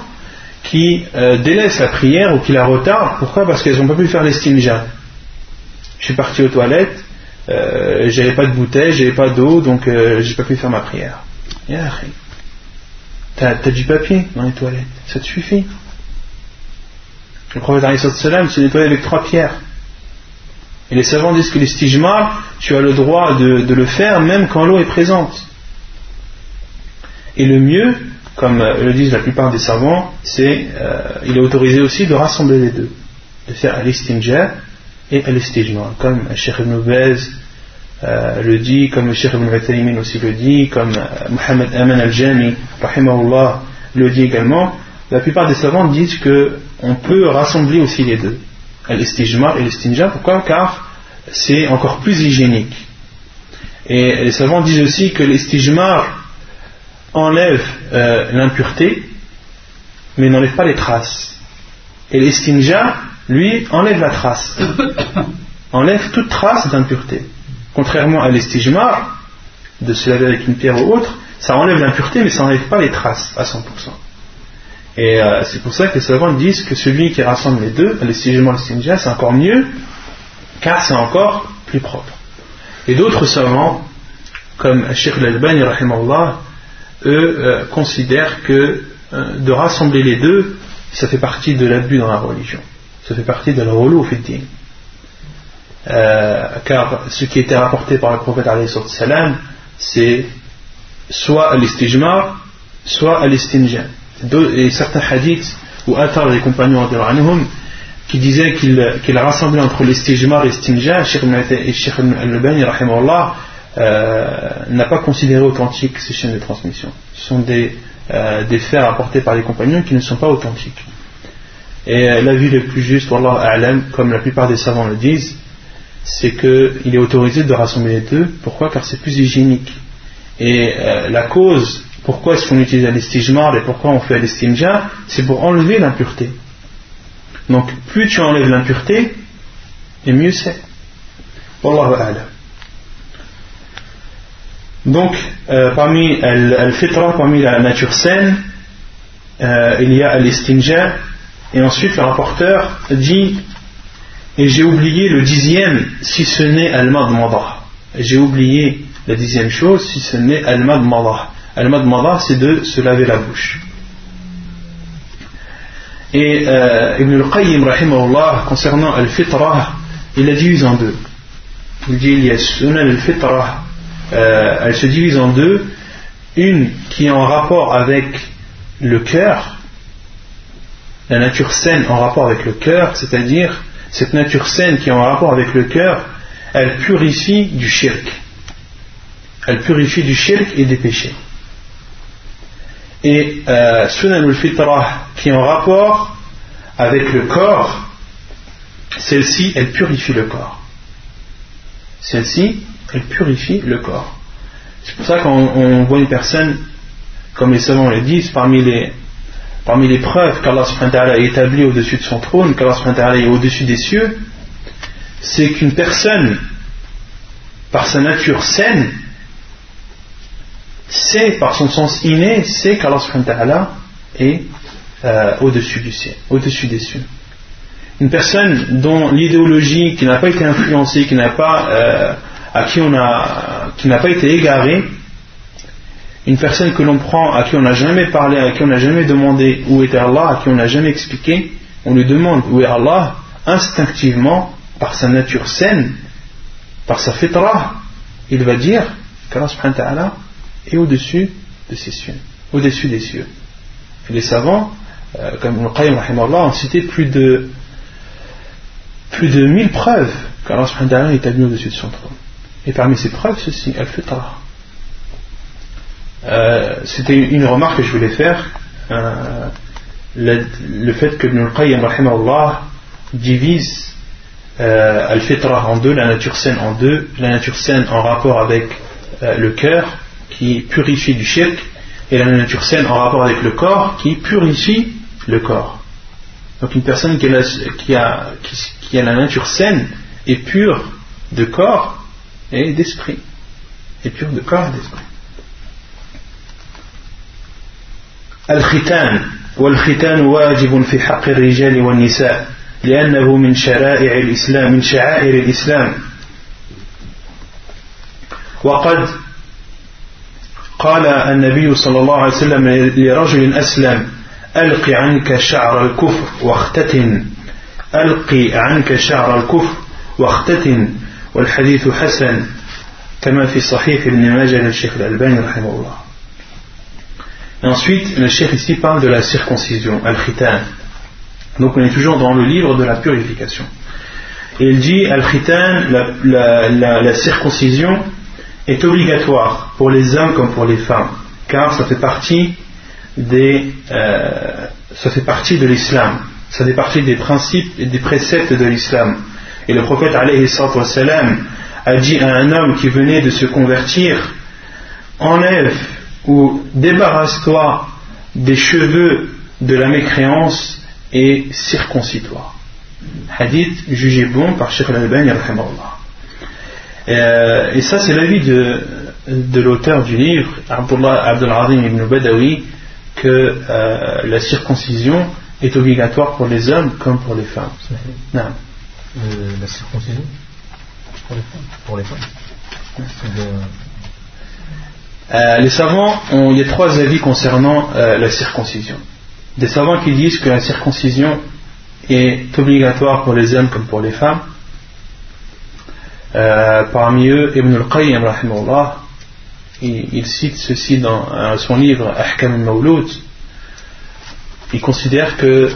qui euh, délaissent la prière ou qui la retardent. Pourquoi? Parce qu'elles n'ont pas pu faire l'estinja. Je suis parti aux toilettes, euh, j'avais pas de bouteille, j'avais pas d'eau, donc j'ai pas pu faire ma prière. T'as as du papier dans les toilettes, ça te suffit. Le prophète se nettoyait avec trois pierres. Et les savants disent que l'istijmar, tu as le droit de, le faire même quand l'eau est présente. Et le mieux, comme le disent la plupart des savants, c'est euh, il est autorisé aussi de rassembler les deux, de faire l'istinja et l'istijmar, comme Sheikh ibn euh, le dit, comme le Sheikh ibn Vataymin aussi le dit, comme euh, Muhammad Aman al-Jami, le dit également. La plupart des savants disent qu'on peut rassembler aussi les deux l'istijmar et l'istinja. Pourquoi? Car c'est encore plus hygiénique. Et les savants disent aussi que l'istijmar enlève euh, l'impureté, mais n'enlève pas les traces. Et l'istinja, lui, enlève la trace. <coughs> enlève toute trace d'impureté. Contrairement à l'istijmar, de se laver avec une pierre ou autre, ça enlève l'impureté, mais ça n'enlève pas les traces à 100%. Et euh, c'est pour ça que les savants disent que celui qui rassemble les deux, l'estigement et l'estinja, c'est encore mieux, car c'est encore plus propre. Et d'autres savants, comme Sheikh al-Albani, eux euh, considèrent que euh, de rassembler les deux, ça fait partie de l'abus dans la religion. Ça fait partie de la relou euh, car ce qui était rapporté par le prophète c'est soit l'istijma, soit l'estinja. Et certains hadiths ou athar des compagnons qui disaient qu'il rassemblait entre l'istijma et l'estinja, et Sheikh al-Bani euh, n'a pas considéré authentique ces chaînes de transmission. Ce sont des, euh, des faits rapportés par les compagnons qui ne sont pas authentiques. Et euh, la vie le plus juste, Wallah comme la plupart des savants le disent, c'est qu'il est autorisé de rassembler les deux. Pourquoi? Car c'est plus hygiénique. Et euh, la cause, pourquoi est-ce qu'on utilise l'estijmar et pourquoi on fait l'estinja, c'est pour enlever l'impureté. Donc, plus tu enlèves l'impureté, et mieux c'est. Wallahu Donc, euh, parmi al-fitra, parmi la nature saine, euh, il y a l'estinja, et ensuite le rapporteur dit et j'ai oublié le dixième, si ce n'est Al-Mad J'ai oublié la dixième chose, si ce n'est Al-Mad Madah. Al-Mad c'est de se laver la bouche. Et euh, Ibn al-Qayyim, concernant Al-Fitra, il la divise en deux. Il dit il y a Sunan Al-Fitra, euh, elle se divise en deux. Une qui est en rapport avec le cœur, la nature saine en rapport avec le cœur, c'est-à-dire cette nature saine qui est en rapport avec le cœur, elle purifie du shirk. Elle purifie du shirk et des péchés. Et euh, qui est en rapport avec le corps, celle-ci, elle purifie le corps. Celle-ci, elle purifie le corps. C'est pour ça qu'on voit une personne, comme les savants le disent, parmi les, parmi les preuves qu'Allah a établi au-dessus de son trône, qu'Allah est au-dessus des cieux, c'est qu'une personne, par sa nature saine, sait, par son sens inné, sait qu'Allah est euh, au-dessus du ciel, au-dessus des cieux. Une personne dont l'idéologie qui n'a pas été influencée, qui n'a pas, euh, été égarée, une personne que l'on prend, à qui on n'a jamais parlé, à qui on n'a jamais demandé où était Allah, à qui on n'a jamais expliqué, on lui demande où est Allah, instinctivement, par sa nature saine, par sa fitra, il va dire qu'Allah est au-dessus de ses cieux, au-dessus des cieux. les savants, euh, comme le Qayyim ont cité plus de plus de mille preuves qu'Allah est établi au-dessus de son trône. Et parmi ces preuves, ceci, al-fitra. Euh, c'était une remarque que je voulais faire. Euh, le, fait que Ibn al-Qayyim divise euh, al-fitra en deux, la nature saine en deux, la nature saine en rapport avec le cœur qui purifie du shirk et la nature saine en rapport avec le corps qui purifie le corps. Donc une personne qui a, qui a, qui a la nature saine est pure de corps et d'esprit. Est pure de corps et d'esprit. الختان والختان واجب في حق الرجال والنساء لأنه من شرائع الإسلام من شعائر الإسلام. وقد قال النبي صلى الله عليه وسلم لرجل أسلم ألق عنك شعر الكفر واختتن. ألق عنك شعر الكفر واختتن. والحديث حسن كما في صحيح ابن ماجه للشيخ الألباني رحمه الله. Ensuite, le cheikh ici parle de la circoncision, al-khitan. Donc on est toujours dans le livre de la purification. Il dit, al-khitan, la, circoncision est obligatoire pour les hommes comme pour les femmes, car ça fait partie des, euh, ça fait partie de l'islam, ça fait partie des principes et des préceptes de l'islam. Et le prophète a dit à un homme qui venait de se convertir, enlève ou débarrasse-toi des cheveux de la mécréance et circoncis-toi. Hadith jugé bon par Sheikh al-Albani euh, et ça c'est l'avis de, de l'auteur du livre, Abdullah Abdul ibn Badawi, que euh, la circoncision est obligatoire pour les hommes comme pour les femmes. Non. la circoncision? Pour les femmes? Pour les femmes? Euh, les savants, ont, il trois avis concernant euh, la circoncision. Des savants qui disent que la circoncision est obligatoire pour les hommes comme pour les femmes. Euh, parmi eux, Ibn al-Qayyim, il, il, cite ceci dans son livre Ahkam al-Mawlud. Il considère que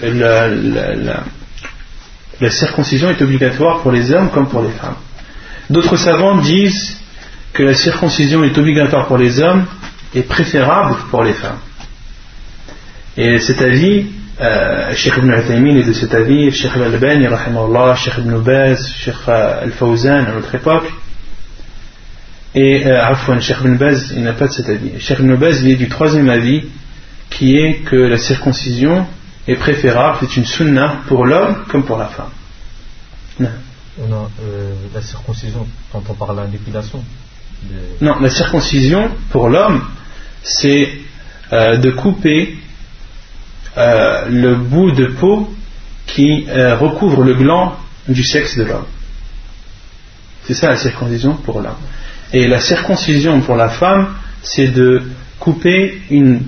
la circoncision est obligatoire pour les hommes comme pour les femmes. D'autres savants disent que la circoncision est obligatoire pour les hommes et préférable pour les femmes. Et cet avis, euh, ibn Uthaymin est de cet avis, Sheikh al-Albani, Sheikh ibn Baz, Sheikh al-Fawzan à notre époque. Et euh, Afwan, Sheikh ibn Baz, il n'a pas de cet avis. Sheikh ibn Baz, il est du troisième avis, qui est que la circoncision est préférable, c'est une sunna pour l'homme comme pour la femme. Non. Euh, la circoncision, quand on parle de non, la circoncision pour l'homme, c'est euh, de couper euh, le bout de peau qui euh, recouvre le gland du sexe de l'homme. C'est ça la circoncision pour l'homme. Et la circoncision pour la femme, c'est de couper une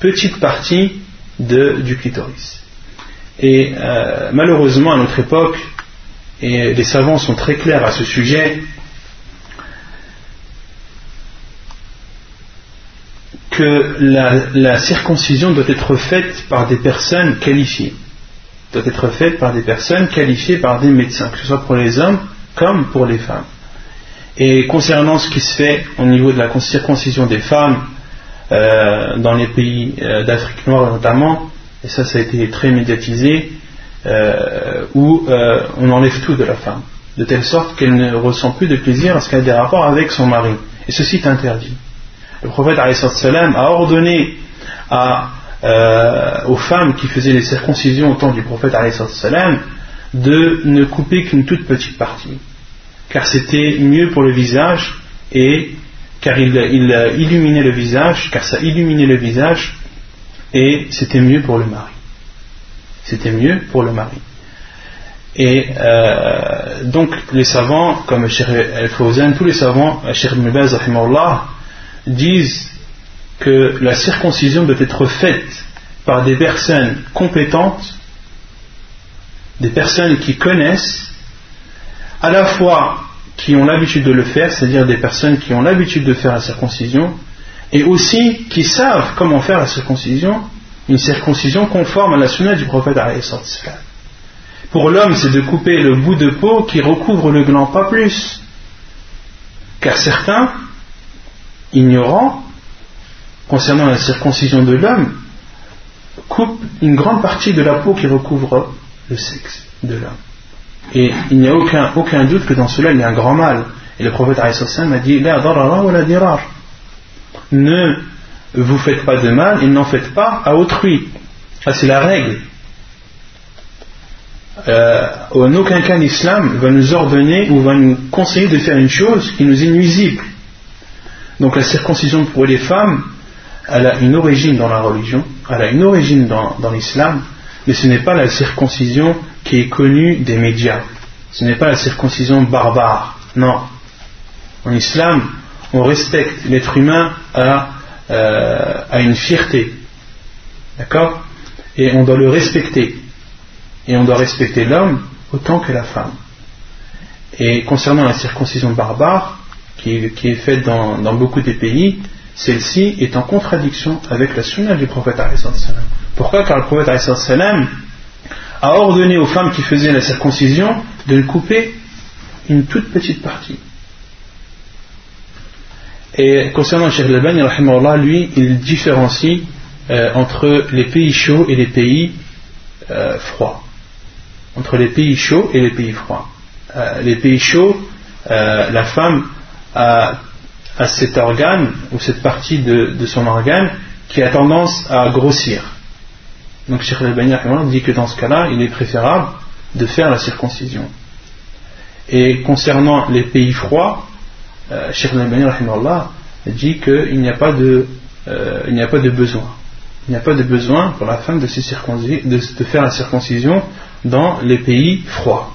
petite partie du clitoris. Et malheureusement, à notre époque, et les savants sont très clairs à ce sujet, que la, circoncision doit être faite par des personnes qualifiées. Doit être faite par des personnes qualifiées par des médecins, que ce soit pour les hommes comme pour les femmes. Et concernant ce qui se fait au niveau de la circoncision des femmes euh, dans les pays euh, d'Afrique noire notamment, et ça ça a été très médiatisé, euh, où on enlève tout de la femme, de telle sorte qu'elle ne ressent plus de plaisir lorsqu'elle a des rapports avec son mari. Et ceci est interdit le prophète a ordonné euh, aux femmes qui faisaient les circoncisions au temps du prophète de ne couper qu'une toute petite partie, car c'était mieux pour le visage et car il, illuminait le visage, car ça illuminait le visage et c'était mieux pour le mari. C'était mieux pour le mari. Et euh, donc les savants, comme Cheikh El tous les savants, Cheikh Ibn Baz, disent que la circoncision doit être faite par des personnes compétentes, des personnes qui connaissent, à la fois qui ont l'habitude de le faire, c'est-à-dire des personnes qui ont l'habitude de faire la circoncision, et aussi qui savent comment faire la circoncision, une circoncision conforme à la sunna du prophète. Pour l'homme, c'est de couper le bout de peau qui recouvre le gland, pas plus. Car certains ignorant concernant la circoncision de l'homme coupe une grande partie de la peau qui recouvre le sexe de l'homme. Et il n'y a aucun, doute que dans cela il y a un grand mal. Et le prophète a dit Ne vous faites pas de mal et n'en faites pas à autrui. Ça c'est la règle. Euh, en aucun cas l'islam va nous ordonner ou va nous conseiller de faire une chose qui nous est nuisible. Donc la circoncision pour les femmes, elle a une origine dans la religion, elle a une origine dans, l'islam, mais ce n'est pas la circoncision qui est connue des médias. Ce n'est pas la circoncision barbare. Non. En islam, on respecte l'être humain à, euh, à une fierté. D'accord? Et on doit le respecter. Et on doit respecter l'homme autant que la femme. Et concernant la circoncision barbare, qui, est faite dans, beaucoup des pays, celle-ci est en contradiction avec la sunna du prophète. Pourquoi? Car le prophète a ordonné aux femmes qui faisaient la circoncision de couper une toute petite partie. Et concernant Cheikh lui, il différencie euh, entre les pays chauds et les pays euh, froids. Entre les pays chauds et les pays froids. Euh, les pays chauds, la femme à, cet organe ou cette partie de, son organe qui a tendance à grossir. Donc Cheikh al dit que dans ce cas-là, il est préférable de faire la circoncision. Et concernant les pays froids, Cheikh al dit qu'il euh, n'y a pas de besoin. il n'y a pas de besoin pour la femme de, faire la circoncision dans les pays froids.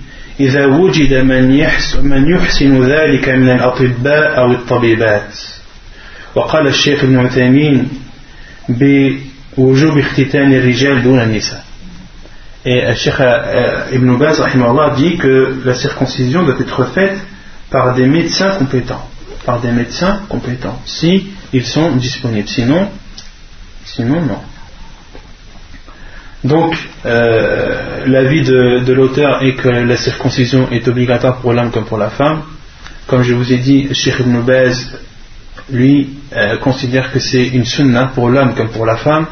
إذا وجد من يحسن, من يحسن ذلك من الأطباء أو الطبيبات وقال الشيخ ابن عثيمين بوجوب اختتان الرجال دون النساء Et Cheikh Ibn Baz dit que la circoncision doit être faite par des médecins compétents. Par des médecins compétents, si ils sont disponibles. Sinon, sinon non. Donc, euh, l'avis de, l'auteur est que la circoncision est obligatoire pour l'homme comme pour la femme. Comme je vous ai dit, Sheikh Ibn Baz, lui, euh, considère que c'est une sunna pour l'homme comme pour la femme.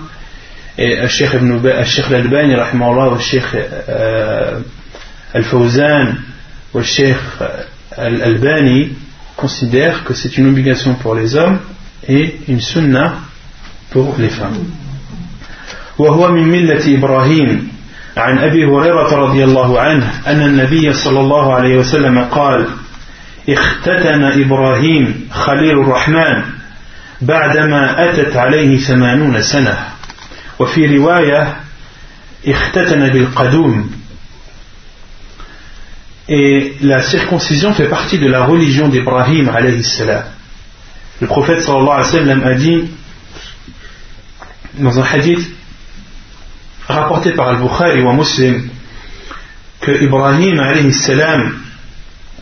Et Sheikh Ibn Sheikh Al-Albani, Sheikh euh, Al-Fawzan, Sheikh Al-Albani considèrent que c'est une obligation pour les hommes et une sunna pour les femmes. وهو من ملة إبراهيم. عن أبي هريرة رضي الله عنه أن النبي صلى الله عليه وسلم قال اختتن إبراهيم خليل الرحمن بعدما أتت عليه ثمانون سنة وفي رواية اختتن بالقدوم Et la circoncision fait partie de la religion d'Ibrahim alayhi salam. Le prophète sallallahu alayhi wa sallam a dit dans un hadith rapporté par Al-Bukhari ou Muslim que Ibrahim alayhi salam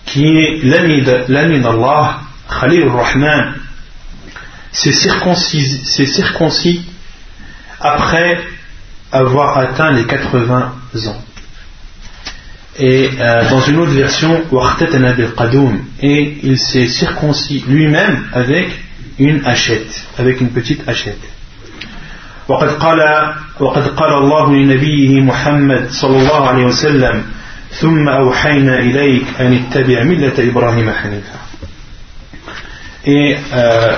qui est l'ami d'Allah Khalil al-Rahman s'est circoncis, circoncis après avoir atteint les 80 ans et euh, dans une autre version et il s'est circoncis lui-même avec une hachette avec une petite hachette وقد قال وقد قال الله لنبيه محمد صلى الله عليه وسلم ثم أوحينا إليك أن اتبع ملة إبراهيم حنيفا Et euh,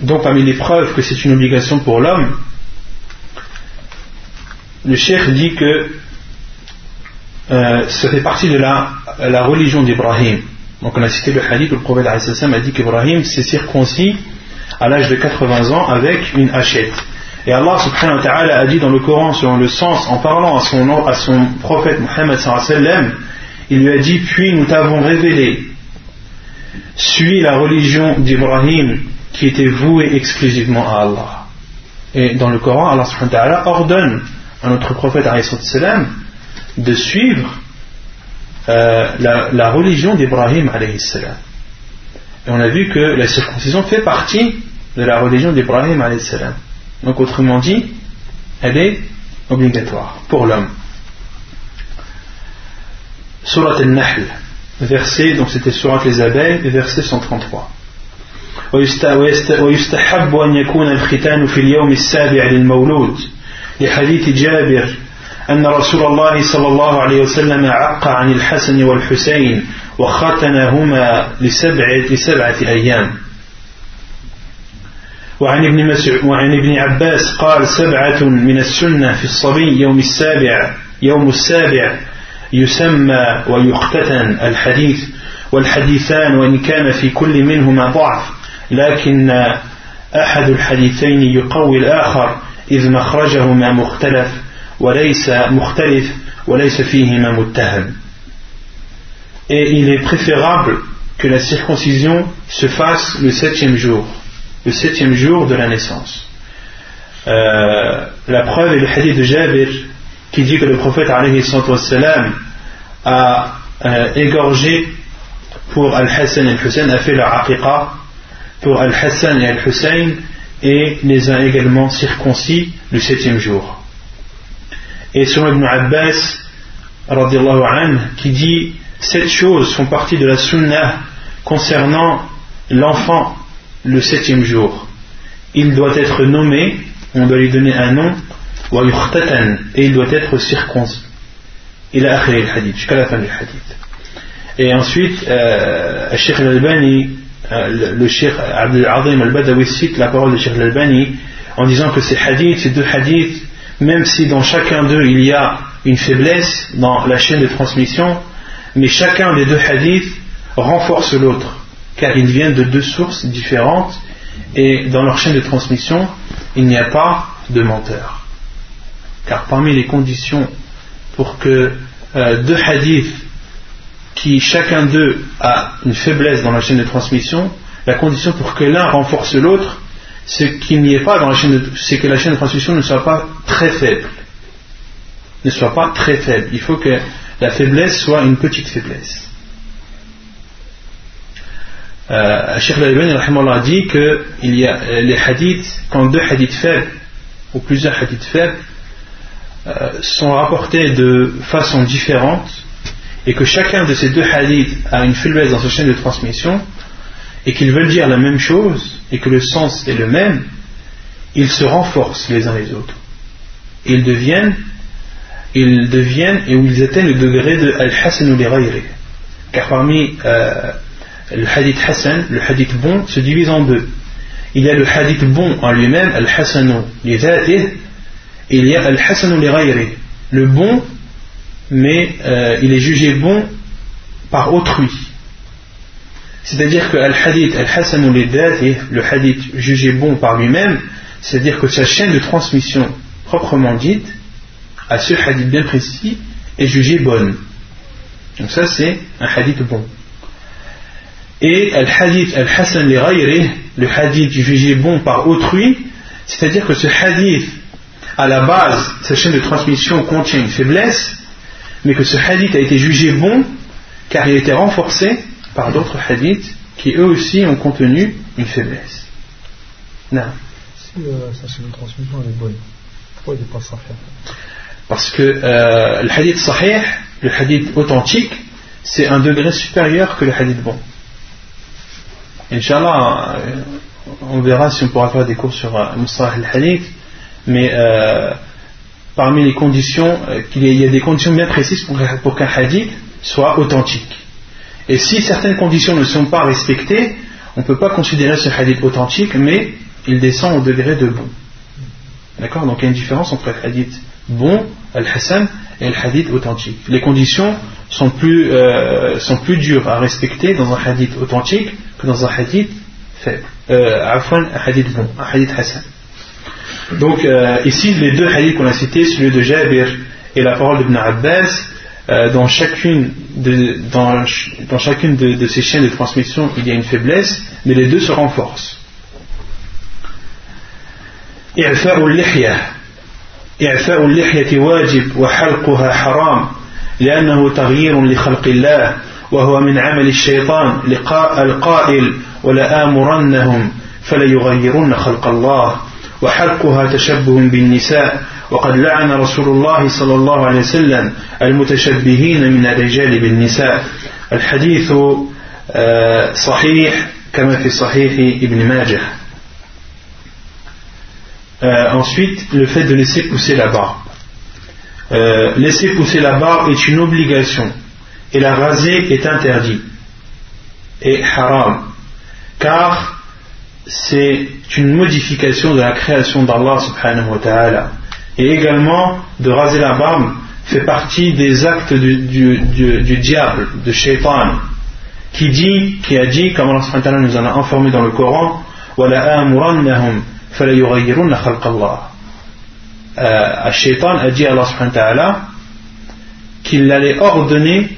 donc parmi les preuves que c'est une obligation pour l'homme, le cheikh dit que euh, ça fait partie de la, la religion d'Ibrahim. Donc on a cité le hadith où le prophète a dit qu'Ibrahim s'est circoncis à l'âge de 80 ans avec une hachette. Et Allah subhanahu wa ta'ala a dit dans le Coran, selon le sens, en parlant à son, à son prophète Muhammad sallam, il lui a dit, puis nous t'avons révélé, suis la religion d'Ibrahim qui était vouée exclusivement à Allah. Et dans le Coran, Allah subhanahu wa ta'ala ordonne à notre prophète sallam de suivre euh, la, religion d'Ibrahim salam. Et on a vu que la circoncision fait partie de la religion d'Ibrahim salam. Donc autrement dit, elle est obligatoire pour l'homme. Surat al-Nahl, verset, donc c'était Surat les abeilles, verset 133. ويستحب أن يكون الختان في اليوم السابع للمولود لحديث جابر أن رسول الله صلى الله عليه وسلم عق عن الحسن والحسين وختنهما لسبعة, لسبعة أيام وعن ابن, مسعود وعن ابن عباس قال سبعة من السنة في الصبي يوم السابع يوم السابع يسمى ويختتن الحديث والحديثان وإن كان في كل منهما ضعف لكن أحد الحديثين يقوي الآخر إذ مخرجهما مختلف وليس مختلف وليس فيهما متهم. Et il est préférable que la circoncision se fasse le septième jour. Le septième jour de la naissance. Euh, la preuve est le hadith de Jabir qui dit que le prophète a euh, égorgé pour Al-Hassan et Al-Hussein, a fait la aqiqa pour Al-Hassan et Al-Hussein et les a également circoncis le septième jour. Et sur Ibn Abbas, anhu, qui dit Sept choses font partie de la sunnah concernant l'enfant le septième jour. Il doit être nommé, on doit lui donner un nom, et il doit être circoncis. Il a le hadith, jusqu'à la fin du. Et ensuite, euh, Sheikh al-Albani, euh, le Sheikh Abdul Azim al-Badawi cite la parole de Sheikh al-Albani en disant que ces hadiths, ces deux hadiths, même si dans chacun d'eux il y a une faiblesse dans la chaîne de transmission, mais chacun des deux hadiths renforce l'autre, car ils viennent de deux sources différentes et dans leur chaîne de transmission, il n'y a pas de menteur. Car parmi les conditions pour que euh, deux hadiths qui chacun d'eux a une faiblesse dans la chaîne de transmission, la condition pour que l'un renforce l'autre, c'est qu'il n'y ait pas dans la chaîne c'est que la chaîne de transmission ne soit pas très faible. Ne soit pas très faible. Il faut que la faiblesse soit une petite faiblesse. Euh, Cheikh al a dit que il y a euh, les hadiths, quand deux hadiths faibles ou plusieurs hadiths faibles euh, sont rapportés de façon différente et que chacun de ces deux hadiths a une faiblesse dans sa chaîne de transmission et qu'ils veulent dire la même chose et que le sens est le même, ils se renforcent les uns les autres. Ils deviennent, ils deviennent et où ils atteignent le degré de al-hasan ou Car parmi euh, le hadith Hassan, le hadith bon, se divise en deux. Il y a le hadith bon en lui-même, al-hasanu li et il y a al-hasanu li le bon, mais euh, il est jugé bon par autrui. C'est-à-dire que al-hadith al-hasanu li le hadith jugé bon par lui-même, c'est-à-dire que sa chaîne de transmission proprement dite, à ce hadith bien précis, est jugée bonne. Donc ça c'est un hadith bon. Et al-hadith al-hasan li le hadith jugé bon par autrui, c'est-à-dire que ce hadith, à la base, sa chaîne de transmission contient une faiblesse, mais que ce hadith a été jugé bon car il a été renforcé par d'autres hadiths qui eux aussi ont contenu une faiblesse. Non. Si euh, sa chaîne de transmission est bonne, pourquoi il n'est pas sahih? Parce que euh, le hadith sahih, le hadith authentique, c'est un degré supérieur que le hadith bon. Inch'Allah, euh, on verra si on pourra faire des cours sur euh, Moussa al-Hadith, mais euh, parmi les conditions, il y a des conditions bien précises pour, qu'un hadith soit authentique. Et si certaines conditions ne sont pas respectées, on ne peut pas considérer ce hadith authentique, mais il descend au degré de bon. D'accord? Donc il y a une différence entre le hadith bon, al-Hassan, et le hadith authentique. Les conditions sont plus, sont plus dures à respecter dans un hadith authentique dans un hadith faible. Euh, un hadith bon, un hadith hassan. Donc euh, ici, les deux hadiths qu'on a cités, celui de Jabir et la parole d'Ibn Abbas, euh, dans chacune, de, dans, dans chacune de, de, ces chaînes de transmission, il y a une faiblesse, mais les deux se renforcent. إعفاء اللحية إعفاء اللحية واجب وحلقها حرام لأنه تغيير لخلق الله وهو من عمل الشيطان لقاء القائل ولآمرنهم فليغيرن خلق الله وحلقها تشبه بالنساء وقد لعن رسول الله صلى الله عليه وسلم المتشبهين من الرجال بالنساء. الحديث آه، صحيح كما في صحيح ابن ماجه. Euh, ensuite, le fait de laisser pousser la barbe. Euh, laisser pousser la barbe est une obligation. Et la raser est interdit et haram. Car c'est une modification de la création d'Allah subhanahu wa ta'ala. Et également de raser la barbe fait partie des actes du, diable, de shaitan qui dit, qui a dit, comme Allah subhanahu wa ta'ala nous en a informé dans le Coran euh, shaitan a dit à Allah subhanahu wa ta'ala qu'il allait ordonner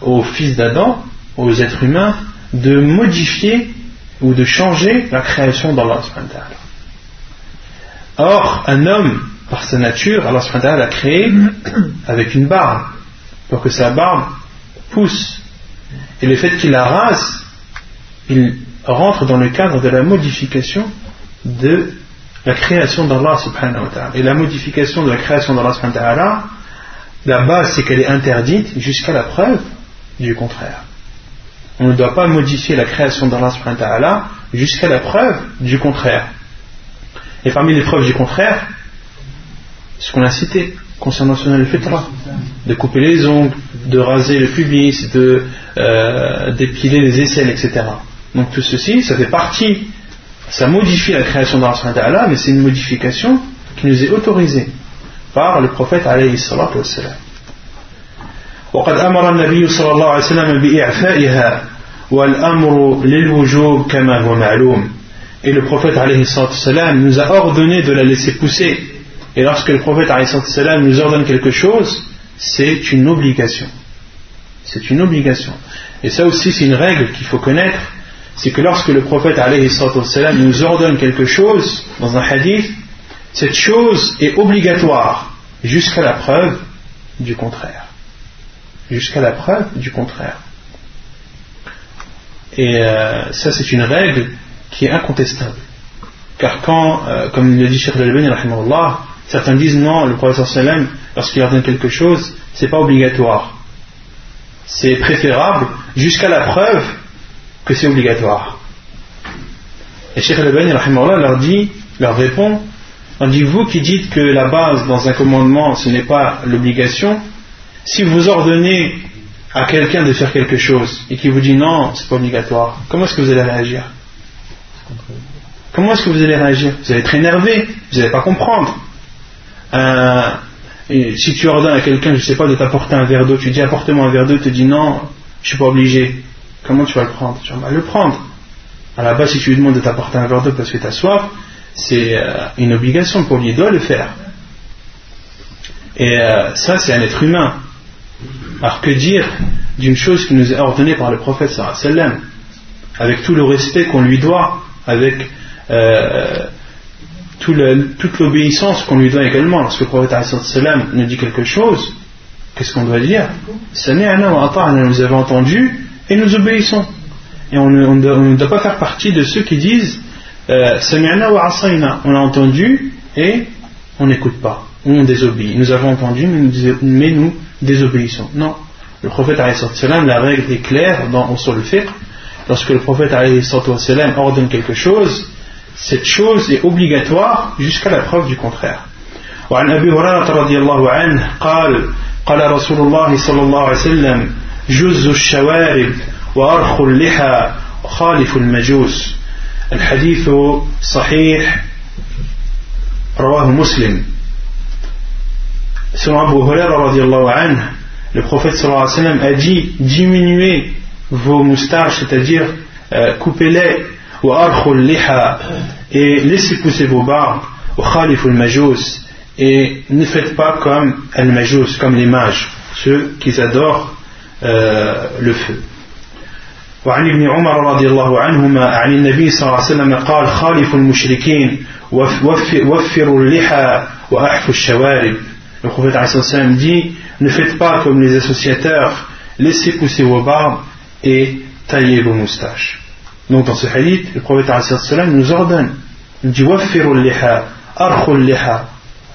aux fils d'Adam, aux êtres humains, de modifier ou de changer la création d'Allah. Or, un homme, par sa nature, Allah l'a créé <coughs> avec une barbe, pour que sa barbe pousse. Et le fait qu'il la rase, il rentre dans le cadre de la modification de la création d'Allah Et la modification de la création d'Allah la base c'est qu'elle est interdite jusqu'à la preuve du contraire. On ne doit pas modifier la création d'Allah jusqu'à la preuve du contraire. Et parmi les preuves du contraire, ce qu'on a cité concernant le fitra, de couper les ongles, de raser le pubis, de euh, d'épiler les aisselles, etc. Donc tout ceci, ça fait partie, ça modifie la création d'Allah, mais c'est une modification qui nous est autorisée par le prophète alayhi salatu wassalam. وقد أمر النبي صلى الله عليه وسلم بإعفائها والأمر للوجوب كما هو معلوم et le prophète nous a ordonné de la laisser pousser. Et lorsque le prophète nous ordonne quelque chose, c'est une obligation. C'est une obligation. Et ça aussi, c'est une règle qu'il faut connaître. C'est que lorsque le prophète nous ordonne quelque chose dans un hadith, cette chose est obligatoire jusqu'à la preuve du contraire. Jusqu'à la preuve du contraire. Et euh, ça, c'est une règle qui est incontestable. Car quand, euh, comme le dit Sheikh Al-Albani, certains disent non, le professeur sallam, lorsqu'il ordonne quelque chose, c'est pas obligatoire. C'est préférable jusqu'à la preuve que c'est obligatoire. Et Sheikh Al-Albani leur dit, leur répond, on dit vous qui dites que la base dans un commandement ce n'est pas l'obligation, si vous ordonnez à quelqu'un de faire quelque chose et qu'il vous dit non, c'est pas obligatoire, comment est-ce que vous allez réagir? Comment est-ce que vous allez réagir? Vous allez être énervé, vous n'allez pas comprendre. Euh, si tu ordonnes à quelqu'un, je ne sais pas, de t'apporter un verre d'eau, tu dis apporte-moi un verre d'eau, tu dis non, je ne suis pas obligé. Comment tu vas le prendre? Tu vas le prendre. À la base, si tu lui demandes de t'apporter un verre d'eau parce que tu as soif, c'est euh, une obligation pour lui, il doit le faire. Et euh, ça, c'est un être humain. Alors que dire d'une chose qui nous est ordonnée par le prophète sallam, avec tout le respect qu'on lui doit, avec euh, toute l'obéissance qu'on lui doit également. Lorsque le prophète sallam nous dit quelque chose, qu'est-ce qu'on doit dire? Nous avons entendu et nous obéissons. Et on ne, doit pas faire partie de ceux qui disent euh, On a entendu et on n'écoute pas, ou on désobéit. Nous avons entendu mais nous, désobéissons. Non. Le prophète sallam, la règle est claire dans, sur le fait lorsque le prophète ordonne quelque chose, cette chose est obligatoire jusqu'à la preuve du contraire. وعن أبي هريرة رضي الله عنه قال قال رسول الله صلى الله عليه وسلم جز الشوارب وأرخ اللحى خالف المجوس الحديث صحيح رواه مسلم Selon Abu Huraira radiallahu anhu, le prophète sallallahu alayhi wa sallam a dit diminuez vos moustaches, c'est-à-dire euh, coupez-les, et laissez pousser vos barbes, et ne faites pas comme al-majous, comme les mages, ceux qui adorent euh, le feu. وعن ابن عمر رضي الله عنهما عن النبي صلى الله عليه وسلم قال خالف المشركين وفروا اللحى وأحفوا الشوارب le prophète dit ne faites pas comme les associateurs laissez pousser vos barbes et tailler vos moustaches. Donc dans ce hadith, le prophète nous ordonne, il dit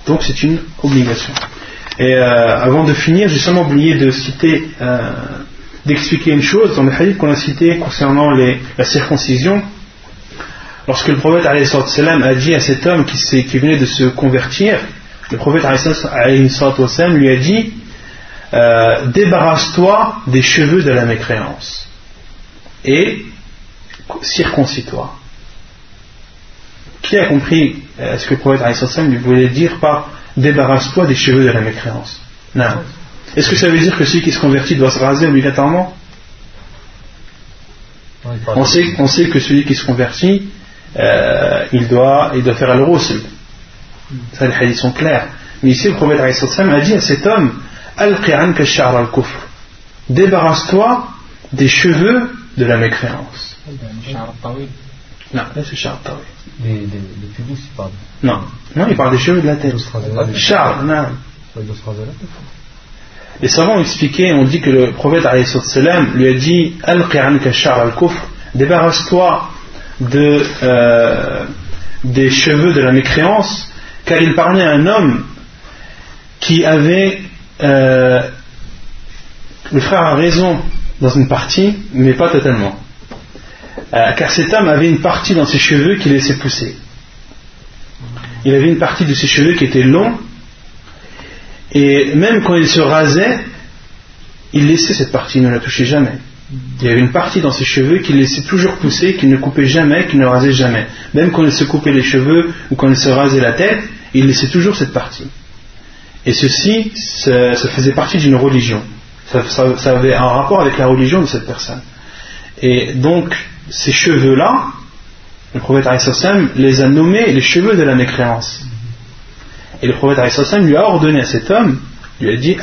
Donc c'est une obligation. Et euh, avant de finir, j'ai seulement oublié de citer, euh, d'expliquer une chose dans le hadith qu'on a cité concernant la circoncision. Lorsque le prophète a dit à cet homme qui, qui venait de se convertir, le prophète lui a dit euh, débarrasse-toi des cheveux de la mécréance et circoncis-toi. Qui a compris euh, ce que le prophète lui voulait dire par débarrasse-toi des cheveux de la mécréance? Non. Est-ce que ça veut dire que celui qui se convertit doit se raser obligatoirement on sait, on sait que celui qui se convertit, euh, il, doit, il doit faire al roussel Ça, les hadiths sont clairs. Mais ici, le prophète a dit à cet homme Débarrasse-toi des cheveux de la mécréance. Non, c'est Char Des, des, des Non, non, il parle des cheveux de la tête. Char, non. Les savants ont expliqué, on dit que le prophète lui a dit Débarrasse-toi de, euh, des cheveux de la mécréance, car il parlait à un homme qui avait euh, le frère a raison dans une partie, mais pas totalement. Euh, car cet homme avait une partie dans ses cheveux qu'il laissait pousser. il avait une partie de ses cheveux qui était long, et même quand il se rasait, il laissait cette partie, il ne la touchait jamais. Il y avait une partie dans ses cheveux qu'il laissait toujours pousser, qu'il ne coupait jamais, qu'il ne rasait jamais. Même quand il se coupait les cheveux ou quand il se rasait la tête, il laissait toujours cette partie. Et ceci, ça, faisait partie d'une religion. Ça, avait un rapport avec la religion de cette personne. Et donc, ces cheveux-là, le prophète les a nommés les cheveux de la mécréance. Et le prophète lui a ordonné à cet homme, lui a dit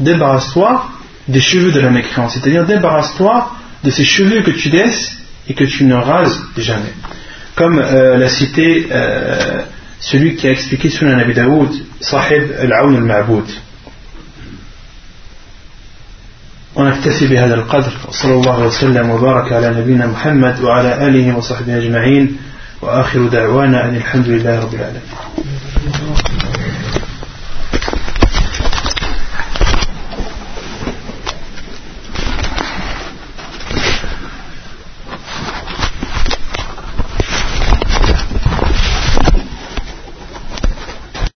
Débarrasse-toi des cheveux de la mécréance, c'est-à-dire débarrasse-toi de ces cheveux que tu laisses et que tu ne rases jamais. Comme euh, l'a cité euh, celui qui a expliqué sur Nabi Daoud, Sahib al-Aoun al-Ma'boud. ونكتفي بهذا القدر صلى الله وسلم وبارك على نبينا محمد وعلى آله وصحبه أجمعين وآخر دعوانا أن الحمد لله رب العالمين.